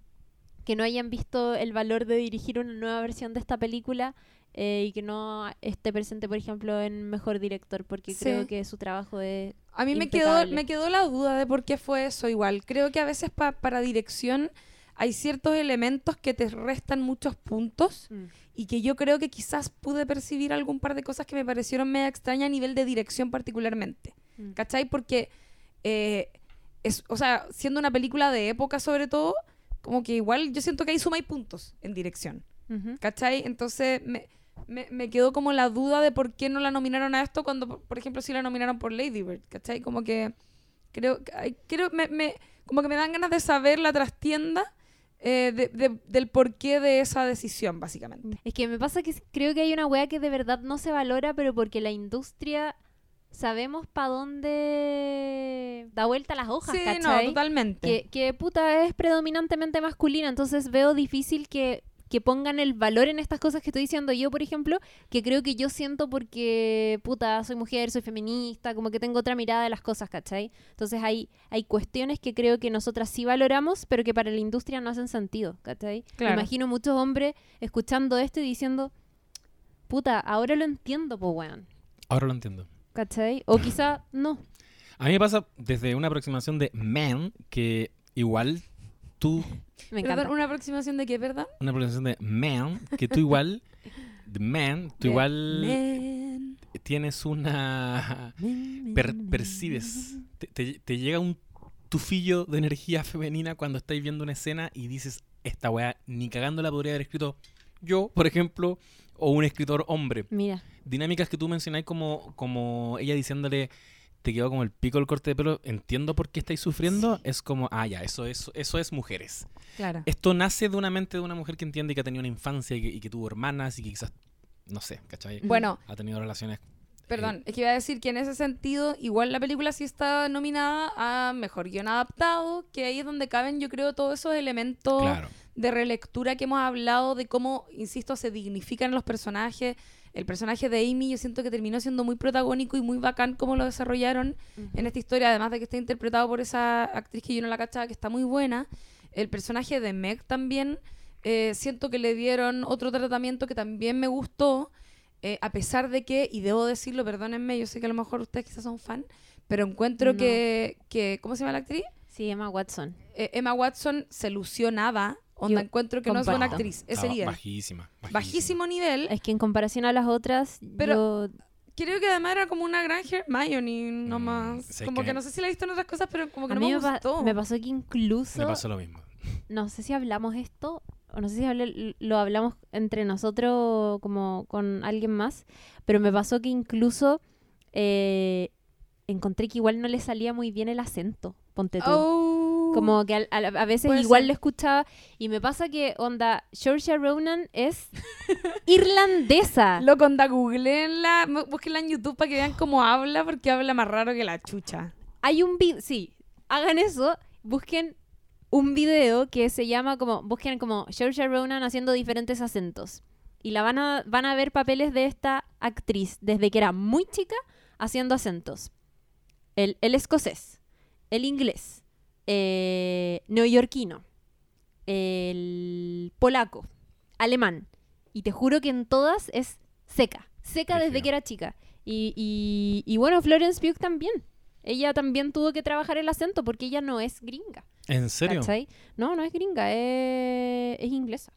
que no hayan visto el valor de dirigir una nueva versión de esta película eh, y que no esté presente, por ejemplo, en Mejor Director, porque Sí. creo que su trabajo es... A mí me quedó, me quedó la duda de por qué fue eso igual. Creo que a veces pa- para dirección hay ciertos elementos que te restan muchos puntos y que yo creo que quizás pude percibir algún par de cosas que me parecieron media extrañas a nivel de dirección particularmente. Mm. ¿Cachai? Porque, eh, es, o sea, siendo una película de época sobre todo, como que igual yo siento que ahí sumáis puntos en dirección. ¿Cachai? Entonces me, me, me quedó como la duda de por qué no la nominaron a esto cuando, por- ejemplo, sí la nominaron por Lady Bird, ¿cachai? Como que creo, creo me, me- como que me dan ganas de saber la trastienda eh, de- de- del porqué de esa decisión, básicamente. Es que me pasa que creo que hay una weá que de verdad no se valora, pero porque la industria sabemos para dónde da vuelta las hojas, sí, ¿cachai? no, totalmente. que, que puta es predominantemente masculina, entonces veo difícil que, que pongan el valor en estas cosas que estoy diciendo yo, por ejemplo, que creo que yo siento porque, puta, soy mujer, soy feminista, como que tengo otra mirada de las cosas, ¿cachai? Entonces hay, hay cuestiones que creo que nosotras sí valoramos, pero que para la industria no hacen sentido, ¿cachai? Claro. Me imagino muchos hombres escuchando esto y diciendo, puta, ahora lo entiendo, po, weón, Ahora lo entiendo. ¿Cachai? O quizá no. A mí me pasa desde una aproximación de man que igual tú, Me Perdón, encanta. ¿Una aproximación de qué, perdón? una aproximación de man, que tú igual, de man, tú igual tienes una... per- percibes, te, te- te llega un tufillo de energía femenina cuando estáis viendo una escena y dices, esta weá ni cagándola podría haber escrito yo, por ejemplo, o un escritor hombre. Mira, Dinámicas que tú mencionáis como, como ella diciéndole, te quedó como el pico el corte de pelo, entiendo por qué estáis sufriendo, es como, ah, ya, eso, es eso es mujeres. Claro. Esto nace de una mente de una mujer que entiende y que ha tenido una infancia y que, y que tuvo hermanas y que quizás, no sé, ¿cachai? Bueno, Ha tenido relaciones... Perdón, es que iba a decir que en ese sentido, igual la película sí está nominada a Mejor Guión Adaptado, que ahí es donde caben, yo creo, todos esos elementos Claro. de relectura que hemos hablado, de cómo, insisto, se dignifican los personajes. El personaje de Amy yo siento que terminó siendo muy protagónico y muy bacán cómo lo desarrollaron en esta historia, además de que está interpretado por esa actriz que yo no la cachaba, que está muy buena. El personaje de Meg también, eh, siento que le dieron otro tratamiento que también me gustó, eh, a pesar de que, y debo decirlo, perdónenme, yo sé que a lo mejor ustedes quizás son fan, pero encuentro No. que, que, ¿cómo se llama la actriz? sí, Emma Watson. Eh, Emma Watson se lució nada, onda Yo encuentro que no es buena comparto. actriz, ese nivel. Bajísima, bajísima. Bajísimo nivel. Es que en comparación a las otras, Pero- yo Creo que además era como una gran Hermione nomás. sé como que- que no sé si la he visto en otras cosas, pero como que a no mí me, me, pa- gustó. me pasó que incluso, Me pasó lo mismo. no sé si hablamos esto, no sé si hablé- lo hablamos entre nosotros como con alguien más, pero me pasó que incluso eh, encontré que igual no le salía muy bien el acento, ponte tú. Oh. Como que a veces igual ser. lo escuchaba y me pasa que, onda, Saoirse Ronan es irlandesa. Loco, onda, googleenla, búsquenla en YouTube para que vean cómo habla, porque habla más raro que la chucha. Hay un video, sí, hagan eso, busquen un video que se llama como, busquen como Saoirse Ronan haciendo diferentes acentos. Y la van a, van a ver papeles de esta actriz desde que era muy chica haciendo acentos. El, el escocés, el inglés, eh, neoyorquino, el polaco, alemán. Y te juro que en todas es seca, seca desde que era chica. Y, y, y bueno, Florence Pugh también. Ella también tuvo que trabajar el acento porque ella no es gringa. ¿En serio? ¿cachai? No, no es gringa, es, es inglesa.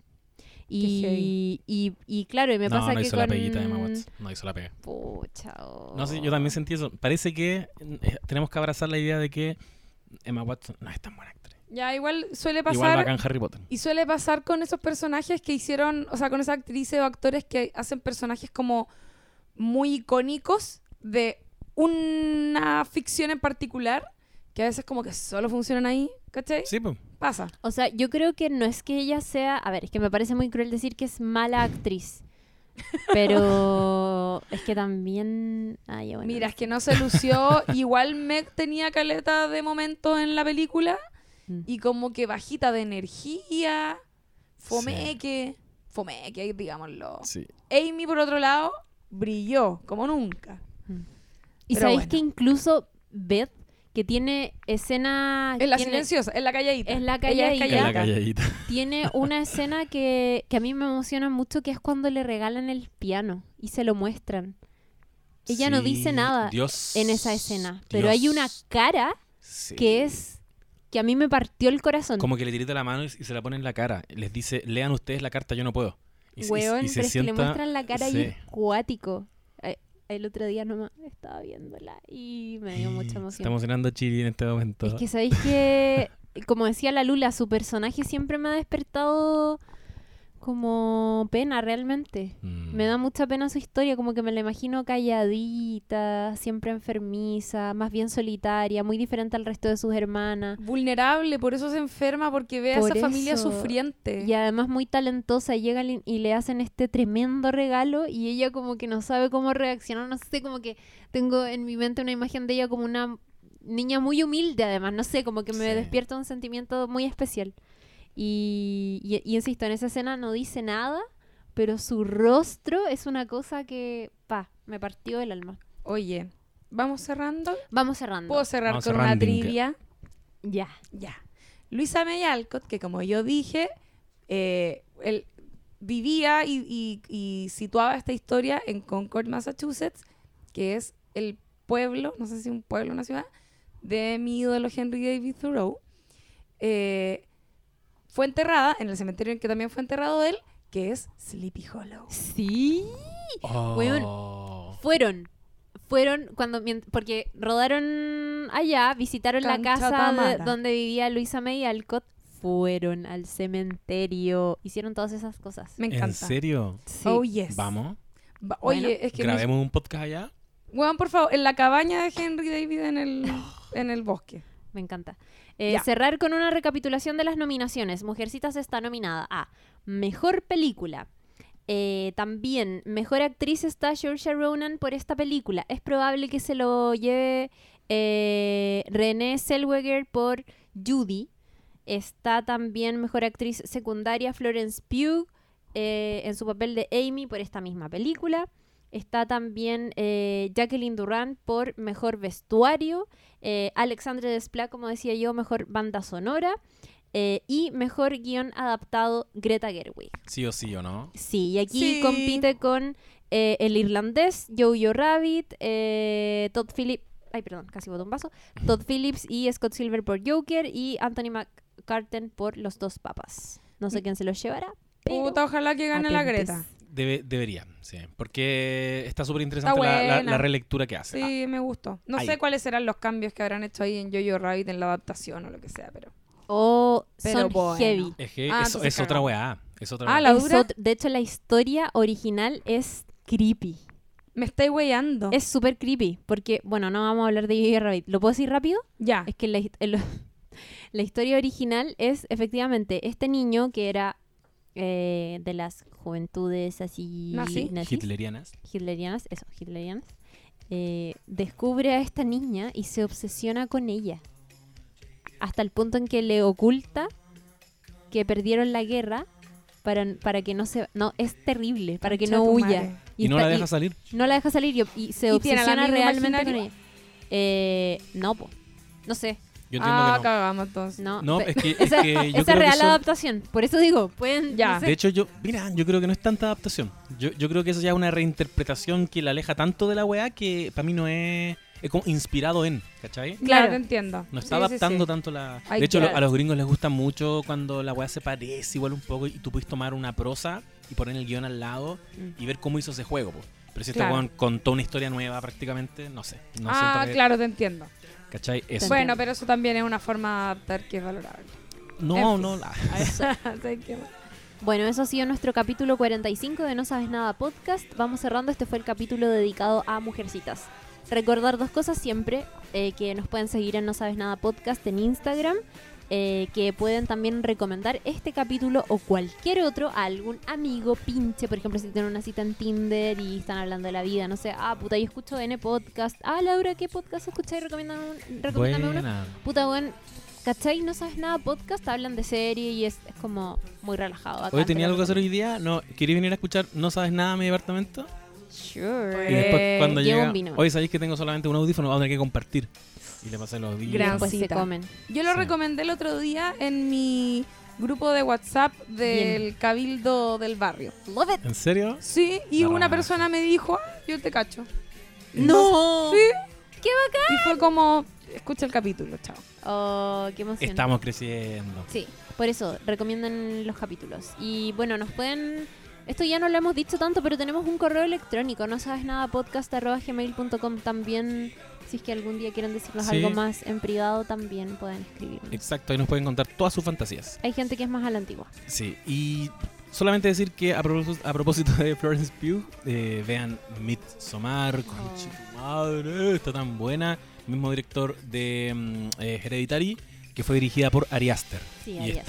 Y, y, y claro, y me no, pasa no que hizo con... la peguita de Emma Watson. No hizo la pega. Pucha, No sé, yo oh. también sentí eso. Parece que eh, tenemos que abrazar la idea de que Emma Watson no es tan buena actriz. Ya, igual suele Igual pasar. bacán Harry Potter. Y suele pasar con esos personajes que hicieron, o sea, con esas actrices o actores que hacen personajes como muy icónicos de una ficción en particular, que a veces como que solo funcionan ahí, ¿cachai? Sí, pues. Pasa. O sea, yo creo que no es que ella sea... A ver, es que me parece muy cruel decir que es mala actriz. Pero es que también... Ay, bueno, Mira, es que no se lució. Igual Meg tenía caleta de momentos en la película Mm. y como que bajita de energía, fomeque, fomeque, digámoslo. Sí. Amy, por otro lado, brilló como nunca. Y Pero sabéis bueno. que incluso Beth, que tiene escena... Es la tiene, silenciosa, es la calladita. Es la es calladita. En la calladita. calladita. tiene una escena que, que a mí me emociona mucho, que es cuando le regalan el piano y se lo muestran. Ella no dice nada Dios, en esa escena, pero Dios. hay una cara Sí. que es que a mí me partió el corazón. Como que le tirita la mano y, y se la pone en la cara. Les dice, lean ustedes la carta, yo no puedo. Y, se- y- se pero es que le sienta- muestran la cara y es cuático. El otro día nomás estaba viéndola y me dio mucha Está emoción. emocionando a Chiri en este momento. Es que sabéis que, como decía la Lula, su personaje siempre me ha despertado como pena realmente. Mm. Me da mucha pena su historia, como que me la imagino calladita, siempre enfermiza, más bien solitaria, muy diferente al resto de sus hermanas. Vulnerable, por eso se enferma, porque ve a esa familia sufriente. Y además muy talentosa, llegan y- y le hacen este tremendo regalo y ella como que no sabe cómo reaccionar, no sé, como que tengo en mi mente una imagen de ella como una niña muy humilde además, no sé, como que me Sí. despierta un sentimiento muy especial. Y, y- y insisto, en esa escena no dice nada, pero su rostro es una cosa que, pa, me partió el alma. Oye, ¿vamos cerrando? Vamos cerrando. ¿Puedo cerrar Vamos con una trivia? Ya. Ya. Luisa May Alcott, que como yo dije, eh, él vivía y, y- y situaba esta historia en Concord, Massachusetts, que es el pueblo, no sé si un pueblo o una ciudad, de mi ídolo Henry David Thoreau. Eh, fue enterrada en el cementerio en que también fue enterrado él, que es Sleepy Hollow. Sí. Oh. Fueron. Fueron cuando. Porque rodaron allá, visitaron la casa de- donde vivía Luisa May Alcott. Fueron al cementerio. Hicieron todas esas cosas. Me ¿En encanta. serio? Sí. Oh, yes. Vamos. Va- Oye, Bueno, es que no- Grabemos un podcast allá. Weón, por favor, en la cabaña de Henry David en el, en el bosque. Me encanta. Eh, cerrar con una recapitulación de las nominaciones. Mujercitas está nominada a Mejor Película. Eh, también, Mejor Actriz está Saoirse Ronan por esta película. Es probable que se lo lleve eh, Renée Zellweger por Judy. Está también Mejor Actriz Secundaria Florence Pugh eh, en su papel de Amy por esta misma película. Está también eh, Jacqueline Durant por Mejor Vestuario. Eh, Alexandre Desplat, como decía yo, Mejor Banda Sonora. eh, y Mejor Guión Adaptado Greta Gerwig. Sí o sí o no. Sí, y aquí Sí. compite con eh, El Irlandés, Jojo Rabbit, eh, Todd Phillips... Ay, perdón, casi boté un vaso. Todd Phillips y Scott Silver por Joker y Anthony McCarten por Los Dos Papas. No sé quién se los llevará, pero... Puta, ojalá que gane la. Greta. Debe- debería, sí. Porque está súper interesante la, la- la relectura que hace. Sí, me gustó. No sé cuáles serán los cambios que habrán hecho ahí en Jojo Rabbit en la adaptación o lo que sea, pero. Oh, Pero son bueno. heavy. Es que Ah, es otra weá. Es otra Ah, weá. la Es dura. de hecho, la historia original es creepy. Me estáis weyando. Es súper creepy. Porque, bueno, no vamos a hablar de Jojo Rabbit. ¿Lo puedo decir rápido? Ya. Es que la, el- la historia original es efectivamente este niño que era eh, de las juventudes así Nazi. nazis, Hitlerianas. hitlerianas, eso, hitlerianas, eh, descubre a esta niña y se obsesiona con ella. Hasta el punto en que le oculta que perdieron la guerra para, para que no se... No, es terrible, para que Concha no tu huya. madre. Y, no está- la deja salir. no la deja salir y, y se ¿Y tiene al obsesiona amigo realmente con imaginario? ella. Eh, no, po. No sé. Yo entiendo Ah, que no. cagamos entonces. No, es que, es esa, que yo esa creo que real eso- adaptación. Por eso digo, pueden. Ya. no sé. De hecho, yo, mira, yo creo que no es tanta adaptación. Yo, yo creo que eso ya es una reinterpretación que la aleja tanto de la weá que para mí no es, es como inspirado en, ¿cachai? Claro, te entiendo. No está Sí, adaptando sí. tanto la... De hecho, a los gringos les gusta mucho cuando la weá se parece igual un poco y tú puedes tomar una prosa y poner el guion al lado Mm. y ver cómo hizo ese juego. po. Pero si este Claro. weón contó una historia nueva prácticamente, no sé. No ah, que, claro, te entiendo. ¿Cachai? Eso. Bueno, pero eso también es una forma de adaptar que es valorable. No, en fin. no. la-. Bueno, eso ha sido nuestro capítulo 45 de No Sabes Nada Podcast. Vamos cerrando. Este fue el capítulo dedicado a Mujercitas. Recordar dos cosas siempre: eh, que nos pueden seguir en No Sabes Nada Podcast en Instagram. Eh, que pueden también recomendar este capítulo o cualquier otro a algún amigo pinche, por ejemplo, si tienen una cita en Tinder y están hablando de la vida, no sé, ah, puta, yo escucho N podcast, ah, Laura, ¿qué podcast escucháis? Recomiéndame, un- recomiéndame uno. Puta, weón, ¿cachai? No sabes nada podcast, hablan de serie y es, es como muy relajado. Hoy tenía algo que hacer hoy día. No, ¿queréis venir a escuchar No sabes nada de mi departamento? Sure. Y después cuando llevo llega, hoy sabéis que tengo solamente un audífono, vamos a tener que compartir. Y le pasé los audífonos. Gran se comen. Yo lo Sí. recomendé el otro día en mi grupo de WhatsApp del Cabildo del Barrio. Love it. ¿En serio? Sí, y una raja. persona me dijo, "Ah, yo te cacho. No. Sí. ¡Qué bacán! Y fue como, escucha el capítulo, chao. Oh, qué emoción. Estamos creciendo. Sí, por eso recomiendan los capítulos. Y bueno, nos pueden. Esto ya no lo hemos dicho tanto, pero tenemos un correo electrónico, no sabes nada, podcast.gmail.com. También, si es que algún día quieren decirnos Sí. algo más en privado, también pueden escribirnos. Exacto, ahí nos pueden contar todas sus fantasías. Hay gente que es más a la antigua. Sí, y Solamente decir que a propósito, a propósito de Florence Pugh, eh, vean Midsommar, con Oh. madre, está tan buena. Mismo director de mm, eh, Hereditary, que fue dirigida por Ari Aster. Sí, y ahí está.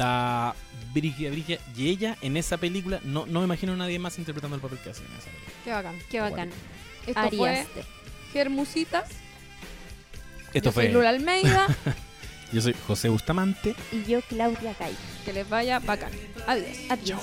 está brígida, brígida. Y ella en esa película, no, no me imagino a nadie más interpretando el papel que hace en esa película. Qué bacán. Qué bacán. Esto Ari fue Aster. Esto Yo fue. soy Lula Almeida. Yo soy José Bustamante. Y yo, Claudia Cay. que les vaya bacán. Adiós. Adiós.